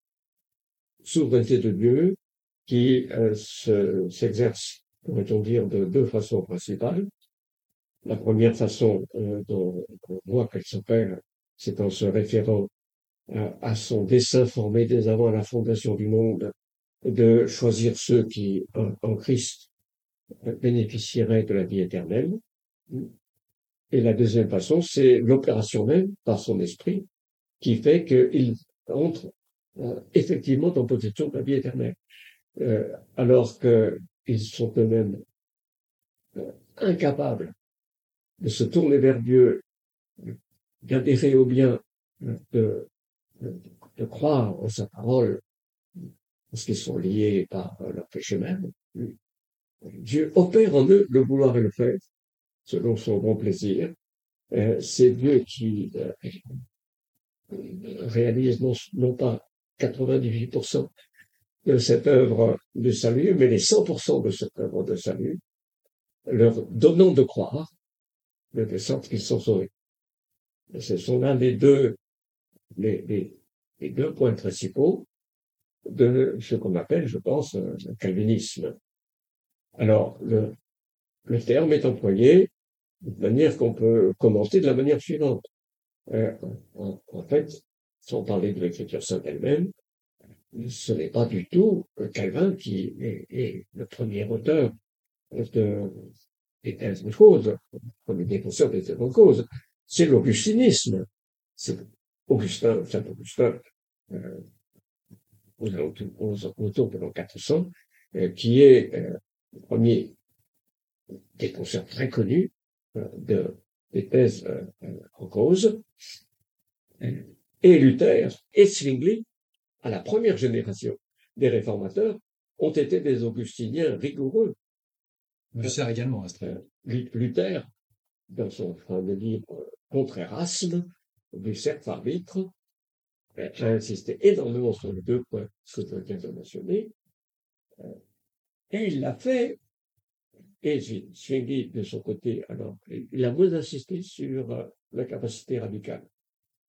Souveraineté de Dieu qui euh, s'exerce pourrait-on dire, de deux façons principales. La première façon euh, dont on voit qu'elle s'opère, c'est en se référant à, son dessein formé dès avant la fondation du monde de choisir ceux qui, en, Christ, bénéficieraient de la vie éternelle. Et la deuxième façon, c'est l'opération même par son esprit qui fait qu'il entre euh, effectivement en possession de la vie éternelle. Euh, alors que ils sont eux-mêmes euh, incapables de se tourner vers Dieu, d'adhérer au bien, de, croire en sa parole, parce qu'ils sont liés par leur péché même. Dieu opère en eux le vouloir et le faire, selon son bon plaisir. Euh, c'est Dieu qui euh, réalise non pas 98%, de cette œuvre de salut, mais les 100% de cette œuvre de salut, leur donnant de croire, de sorte qu'ils sont sauvés. ce sont l'un des deux, les, deux points principaux de ce qu'on appelle, je pense, le calvinisme. Alors, le, le terme est employé de manière qu'on peut commenter de la manière suivante. Euh, en, fait, sans parler de l'écriture sainte elle-même, ce n'est pas du tout Calvin qui est, le premier auteur de, des thèses de cause, premier défenseur des thèses de cause. C'est l'augustinisme. C'est Augustin, Saint Augustin, euh, autour de l'an 400, euh, qui est euh, le premier défenseur très connu euh, de, des thèses euh, en cause. Et Luther et Zwingli à la première génération des réformateurs ont été des augustiniens rigoureux. Luther également, euh, Luther, dans son fameux livre Contre Erasme, du cerf arbitre, a insisté énormément sur les deux points que je viens de mentionner. Euh, et il l'a fait, et Zwingli, de son côté, alors, il a moins insisté sur euh, la capacité radicale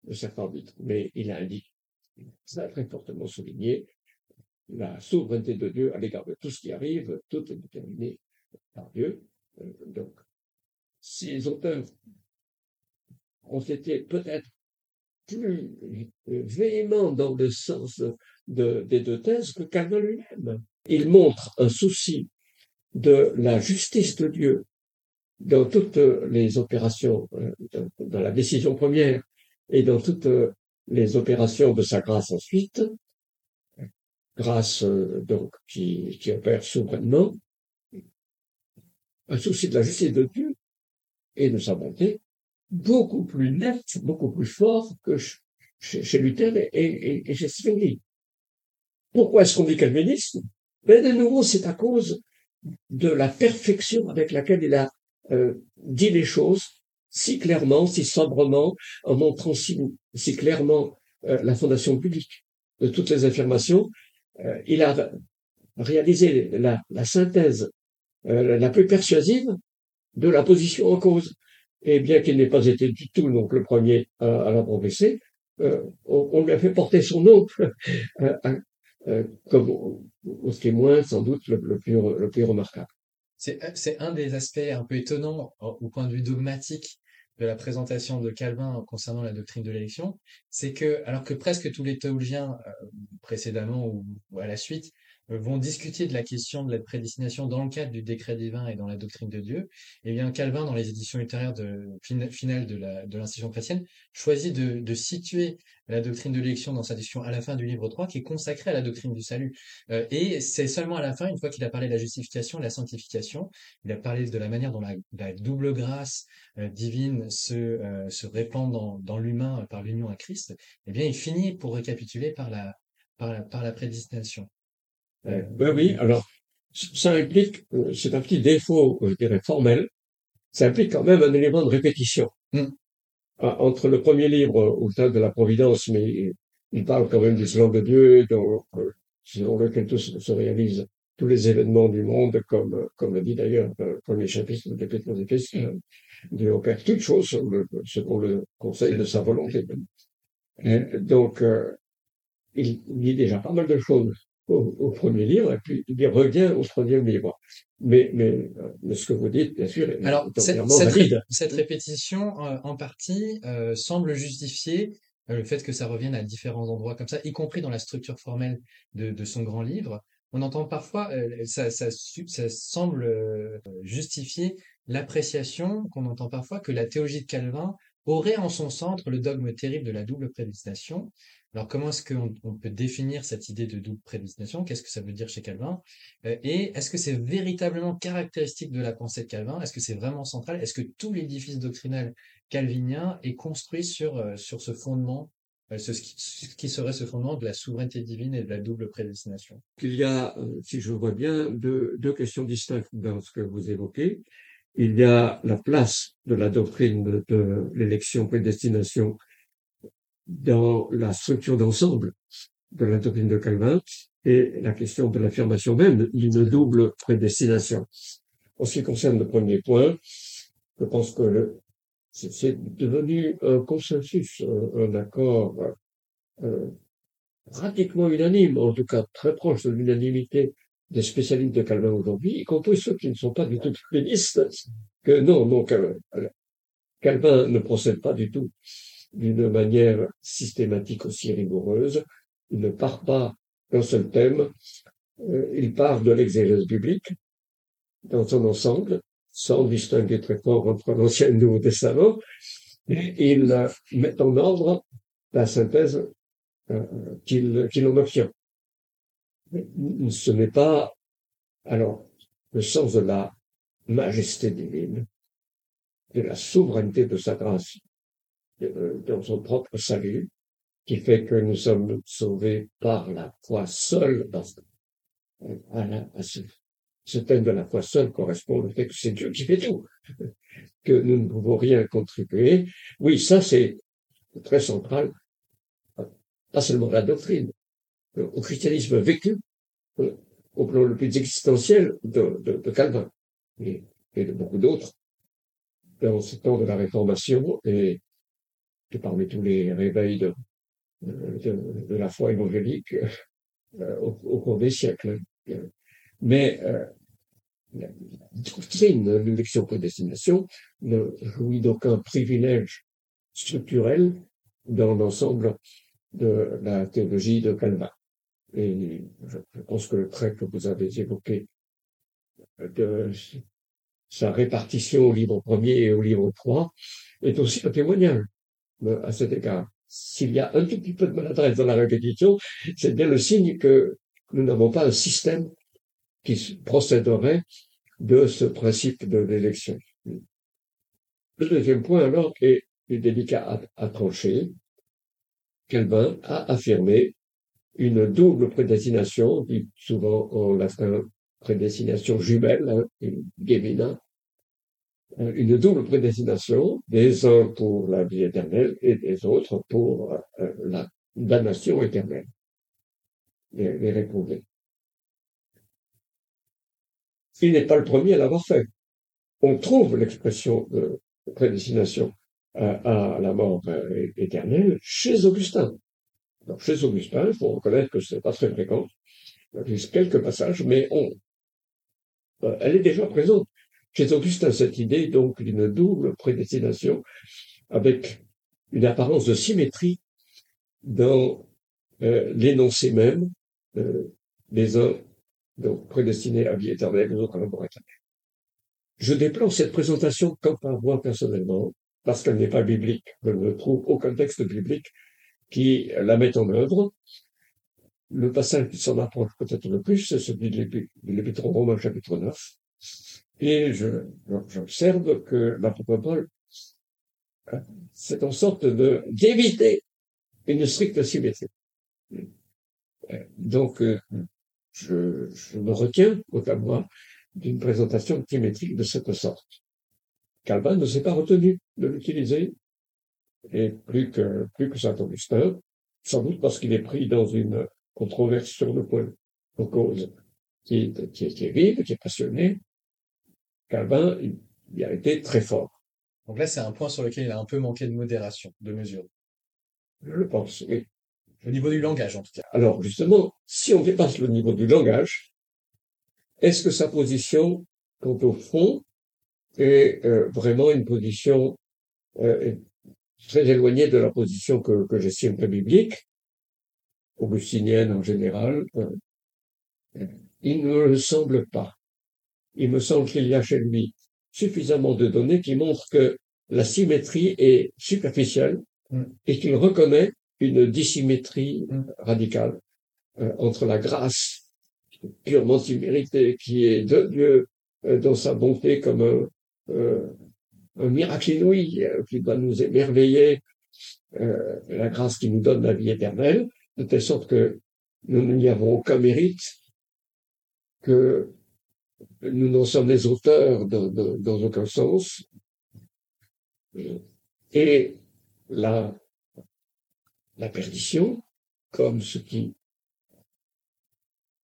de certains arbitres, mais il a indiqué, ça a très fortement souligné, la souveraineté de Dieu à l'égard de tout ce qui arrive, tout est déterminé par Dieu. Euh, donc, ces auteurs ont été peut-être plus véhéments dans le sens des deux thèses que Calvin lui-même. Il montre un souci de la justice de Dieu dans toutes les opérations, euh, dans la décision première et dans toutes les opérations de sa grâce ensuite, grâce euh, donc qui, qui opère souverainement, un souci de la justice de Dieu et de sa bonté, beaucoup plus net, beaucoup plus fort que chez, Luther et, chez Zwingli. Pourquoi est-ce qu'on dit calvinisme? Ben de nouveau, c'est à cause de la perfection avec laquelle il a euh, dit les choses si clairement, si sobrement, en montrant si, clairement euh, la fondation publique de toutes les affirmations. Euh, il a réalisé la, synthèse la plus persuasive de la position en cause. Et bien qu'il n'ait pas été du tout donc le premier à, à la progresser, euh, on, lui a fait porter son nom euh, euh, comme au, témoin sans doute le, plus, le plus remarquable. C'est un des aspects un peu étonnants au point de vue dogmatique de la présentation de Calvin concernant la doctrine de l'élection, c'est que, alors que presque tous les théologiens précédemment ou, à la suite vont discuter de la question de la prédestination dans le cadre du décret divin et dans la doctrine de Dieu, eh bien Calvin, dans les éditions ultérieures de, finales de l'institution chrétienne, choisit de, de, situer la doctrine de l'élection dans sa discussion à la fin du livre 3, qui est consacrée à la doctrine du salut. Euh, et c'est seulement à la fin, une fois qu'il a parlé de la justification, de la sanctification, il a parlé de la manière dont la, la double grâce euh, divine se, euh, se répand dans, dans l'humain par l'union à Christ, eh bien il finit pour récapituler par la, par la, par la prédestination. Euh, ben oui, alors ça implique, euh, c'est un petit défaut, je dirais, formel, ça implique quand même un élément de répétition. Hmm. Ah, entre le premier livre, au temps de la Providence, mais il parle quand même du plan de Dieu, dont, euh, selon lequel tout se réalise tous les événements du monde, comme, comme le dit d'ailleurs le premier chapitre de l'Épître aux Éphésiens. Dieu opère toutes choses selon le conseil de sa volonté. donc, il dit déjà pas mal de choses au, premier livre, et puis il revient au troisième livre. Mais, mais, mais ce que vous dites, bien sûr, est Alors, cette, cette, cette, répétition, euh, en partie, euh, semble justifier euh, le fait que ça revienne à différents endroits comme ça, y compris dans la structure formelle de, de son grand livre. On entend parfois, ça, ça, ça, semble justifier l'appréciation qu'on entend parfois que la théologie de Calvin aurait en son centre le dogme terrible de la double prédestination, alors, comment est-ce qu'on peut définir cette idée de double prédestination? Qu'est-ce que ça veut dire chez Calvin? Euh, Et est-ce que c'est véritablement caractéristique de la pensée de Calvin? Est-ce que c'est vraiment central? Est-ce que tout l'édifice doctrinal calvinien est construit sur, euh, sur ce fondement, euh, ce, qui, serait ce fondement de la souveraineté divine et de la double prédestination? Il y a, si je vois bien, deux, deux questions distinctes dans ce que vous évoquez. Il y a la place de la doctrine de, de l'élection prédestination dans la structure d'ensemble de la doctrine de Calvin et la question de l'affirmation même d'une double prédestination. En ce qui concerne le premier point, je pense que c'est devenu un consensus, un, accord euh, pratiquement unanime, en tout cas très proche de l'unanimité des spécialistes de Calvin aujourd'hui, y compris ceux qui ne sont pas du tout calvinistes, que non, non, Calvin ne procède pas du tout d'une manière systématique aussi rigoureuse. Il ne part pas d'un seul thème, euh, il part de l'exégèse biblique dans son ensemble, sans distinguer très fort entre l'Ancien et le Nouveau Testament, il met en ordre la synthèse euh, qu'il en obtient. Ce n'est pas, alors, le sens de la majesté divine, de la souveraineté de sa grâce, euh, dans son propre salut, qui fait que nous sommes sauvés par la foi seule, parce que à, ce, thème de la foi seule correspond au fait que c'est Dieu qui fait tout, que nous ne pouvons rien contribuer. Oui, ça c'est très central. pas seulement la doctrine, au christianisme vécu, au plan le plus existentiel de, de, de Calvin et, et, de beaucoup d'autres dans ce temps de la Réformation et, et parmi tous les réveils de, la foi évangélique euh, au, cours des siècles. Mais euh, la doctrine de l'élection prédestination ne jouit d'aucun privilège structurel dans l'ensemble de la théologie de Calvin. Et je, pense que le trait que vous avez évoqué de sa répartition au livre premier et au livre 3 est aussi un témoignage à cet égard. S'il y a un tout petit peu de maladresse dans la répétition, c'est bien le signe que nous n'avons pas un système qui procéderait de ce principe de l'élection. Le deuxième point alors est délicat à, trancher. Calvin a affirmé une double prédestination, dit souvent en latin prédestination jumelle, hein, gemina, une double prédestination, des uns pour la vie éternelle et des autres pour euh, la damnation éternelle, les, les Il n'est pas le premier à l'avoir fait. On trouve l'expression de prédestination à, à la mort euh, éternelle chez Augustin. Alors, chez Augustin, il faut reconnaître que ce n'est pas très fréquent. Il y a quelques passages, mais on, euh, elle est déjà présente. Chez Augustin, cette idée, donc, d'une double prédestination avec une apparence de symétrie dans euh, l'énoncé même, euh, les uns donc prédestinés à vie éternelle, les autres à la mort éternelle. Je déplore cette présentation comme par moi personnellement, parce qu'elle n'est pas biblique. Je ne trouve aucun texte biblique qui la met en œuvre. Le passage qui s'en approche peut-être le plus, c'est celui de l'Épître aux Romains, chapitre 9. Et je, j'observe que l'apôtre Paul, hein, c'est en sorte de, d'éviter une stricte symétrie. Donc, euh, je, je me retiens, moi, d'une présentation symétrique de cette sorte. Calvin ne s'est pas retenu de l'utiliser, et plus que, plus que Saint-Augustin, sans doute parce qu'il est pris dans une controverse sur le point en cause qui est, qui qui est vive, qui est passionnée. Calvin, il, il a été très fort. Donc là, c'est un point sur lequel il a un peu manqué de modération, de mesure. Je le pense, oui. Au niveau du langage, en tout cas. Alors, justement, si on dépasse le niveau du langage, est-ce que sa position, quant au fond, est euh, vraiment une position euh, très éloignée de la position que, que j'estime biblique, augustinienne en général, euh, il ne le semble pas. Il me semble qu'il y a chez lui suffisamment de données qui montrent que la symétrie est superficielle mm. et qu'il reconnaît une dissymétrie mm. radicale euh, entre la grâce purement imméritée qui est de Dieu euh, dans sa bonté comme un, euh, un miracle inouï qui doit nous émerveiller, la grâce qui nous donne la vie éternelle, de telle sorte que nous n'y avons aucun mérite, que nous n'en sommes les auteurs dans, dans, aucun sens, et la, la perdition comme ce qui,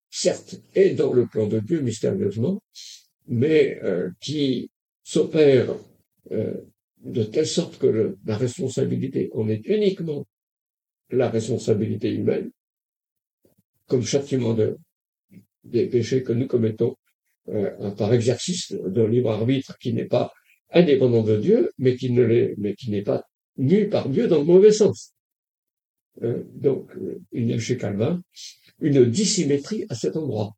certes, est dans le plan de Dieu mystérieusement, mais euh, qui s'opère euh, de telle sorte que le, la responsabilité en est uniquement la responsabilité humaine, comme châtiment de, des péchés que nous commettons euh, par exercice d'un libre arbitre qui n'est pas indépendant de Dieu, mais qui ne l'est, mais qui n'est pas nu par Dieu dans le mauvais sens. Euh, donc, euh, il y a chez Calvin une dissymétrie à cet endroit.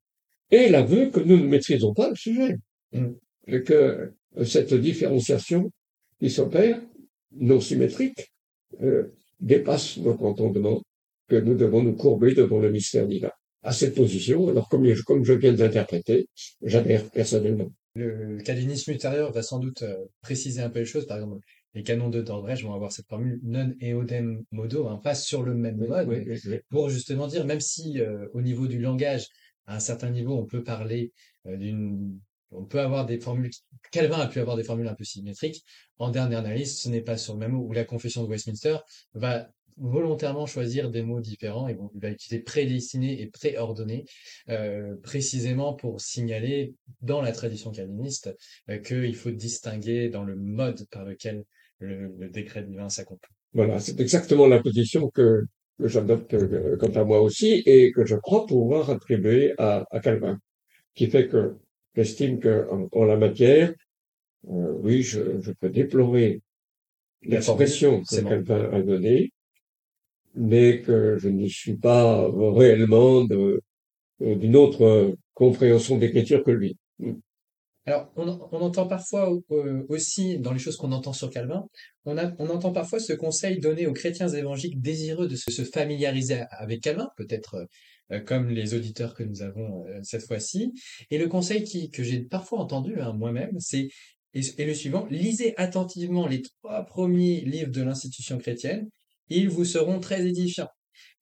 Et l'aveu que nous ne maîtrisons pas le sujet. Mm. Et que cette différenciation qui s'opère, non symétrique, euh, dépasse notre entendement, que nous devons nous courber devant le mystère divin. À cette position, alors comme je, comme je viens de l'interpréter, j'adhère personnellement. Le calvinisme ultérieur va sans doute euh, préciser un peu les choses. Par exemple, les canons de Dordrecht vont avoir cette formule non eodem modo, hein, pas sur le même mode, oui, oui, oui. pour justement dire, même si euh, au niveau du langage, à un certain niveau, on peut parler euh, d'une on peut avoir des formules, Calvin a pu avoir des formules un peu symétriques. En dernière analyse, ce n'est pas sur le même mot où la confession de Westminster va volontairement choisir des mots différents. Il va utiliser prédestiné et préordonné, euh, précisément pour signaler dans la tradition calviniste euh, qu'il faut distinguer dans le mode par lequel le, décret divin s'accomplit. Voilà, c'est exactement la position que, que j'adopte euh, quant à moi aussi et que je crois pouvoir attribuer à, à Calvin, qui fait que j'estime qu'en en la matière, euh, oui, je, je peux déplorer l'expression que Calvin a donnée, mais que je ne suis pas réellement d'une autre compréhension d'écriture que lui. Alors, on, entend parfois euh, aussi, dans les choses qu'on entend sur Calvin, on, a, on, entend parfois ce conseil donné aux chrétiens évangéliques désireux de se, familiariser avec Calvin, peut-être euh, comme les auditeurs que nous avons euh, cette fois-ci. Et le conseil qui, que j'ai parfois entendu hein, moi-même, c'est et, le suivant, lisez attentivement les trois premiers livres de l'institution chrétienne, ils vous seront très édifiants.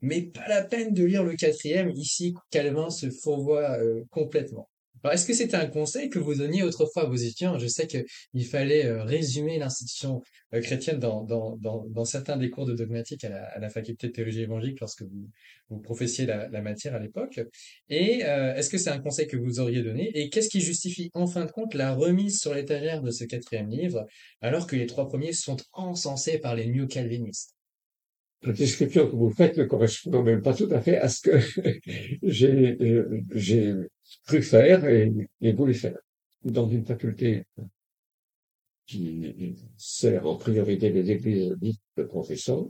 Mais pas la peine de lire le quatrième, ici Calvin se fourvoie complètement. Alors, est-ce que c'était un conseil que vous donniez autrefois à vos étudiants? Je sais qu'il fallait euh, résumer l'institution euh, chrétienne dans, dans, dans, dans, certains des cours de dogmatique à la, à la faculté de théologie évangélique lorsque vous, vous professiez la, la matière à l'époque. Et euh, est-ce que c'est un conseil que vous auriez donné? Et qu'est-ce qui justifie en fin de compte la remise sur l'étagère de ce quatrième livre alors que les trois premiers sont encensés par les néo-calvinistes la description que vous faites ne correspond même pas tout à fait à ce que j'ai, j'ai cru faire et, et voulu faire dans une faculté qui sert en priorité les églises dites de professeurs,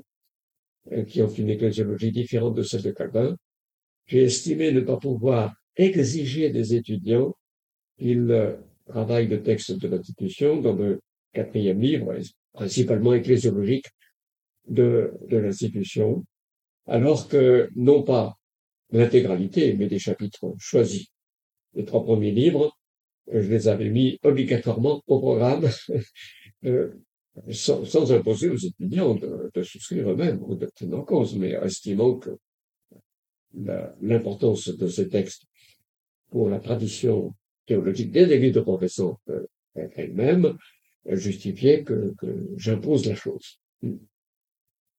qui ont une ecclésiologie différente de celle de Calvin. J'ai estimé ne pas pouvoir exiger des étudiants qu'ils travaillent le texte de l'institution dans le quatrième livre, principalement ecclésiologique, de, de l'institution, alors que non pas l'intégralité, mais des chapitres choisis les trois premiers livres, je les avais mis obligatoirement au programme, euh, sans, sans, imposer aux étudiants de, de souscrire eux-mêmes ou de tenir en cause, mais estimant que l'importance de ces textes pour la tradition théologique des églises de profession euh, elle-même justifiait que, que j'impose la chose.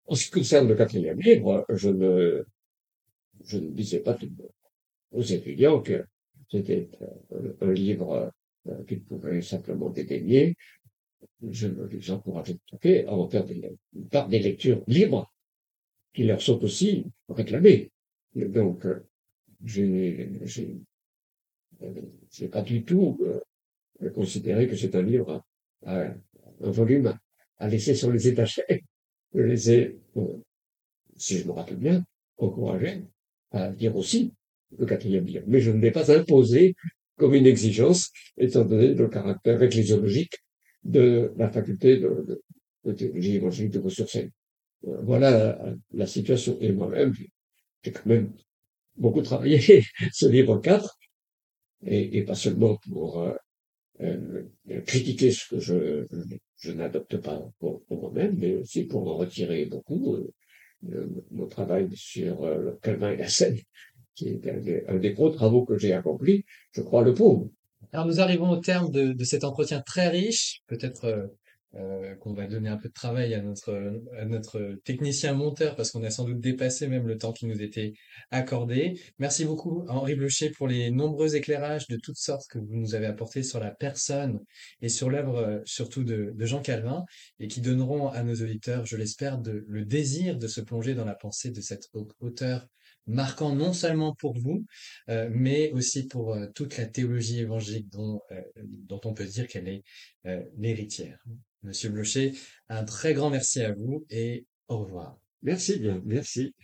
En ce qui concerne le quatrième livre, je ne, je ne disais pas aux étudiants que c'était euh, un livre euh, qu'ils pouvaient simplement dédaigner. Je les encourageais à en faire des, par des lectures libres qui leur sont aussi réclamées. Donc, euh, j'ai, j'ai, pas du tout considéré que c'est un livre, un volume à laisser sur les étagères. Je les ai, si je me rappelle bien, encouragés à dire aussi le quatrième livre. Mais je ne l'ai pas imposé comme une exigence, étant donné le caractère ecclésiologique de la faculté de, théologie évangélique de ressources. Euh, voilà la, situation. Et moi-même, j'ai quand même beaucoup travaillé ce livre 4, et, pas seulement pour euh, euh, critiquer ce que je, je, n'adopte pas pour, moi-même, mais aussi pour en retirer beaucoup. Euh, mon travail sur le Calvin et la scène qui est un des, gros travaux que j'ai accomplis, je crois le pauvre. Alors nous arrivons au terme de, de cet entretien très riche, peut-être euh, euh, qu'on va donner un peu de travail à notre, à notre technicien monteur parce qu'on a sans doute dépassé même le temps qui nous était accordé. Merci beaucoup Henri Blocher pour les nombreux éclairages de toutes sortes que vous nous avez apportés sur la personne et sur l'œuvre euh, surtout de, de, Jean Calvin et qui donneront à nos auditeurs, je l'espère, le désir de se plonger dans la pensée de cet auteur marquant non seulement pour vous, euh, mais aussi pour euh, toute la théologie évangélique dont, euh, dont on peut dire qu'elle est l'héritière. Monsieur Blocher, un très grand merci à vous et au revoir. Merci bien, merci.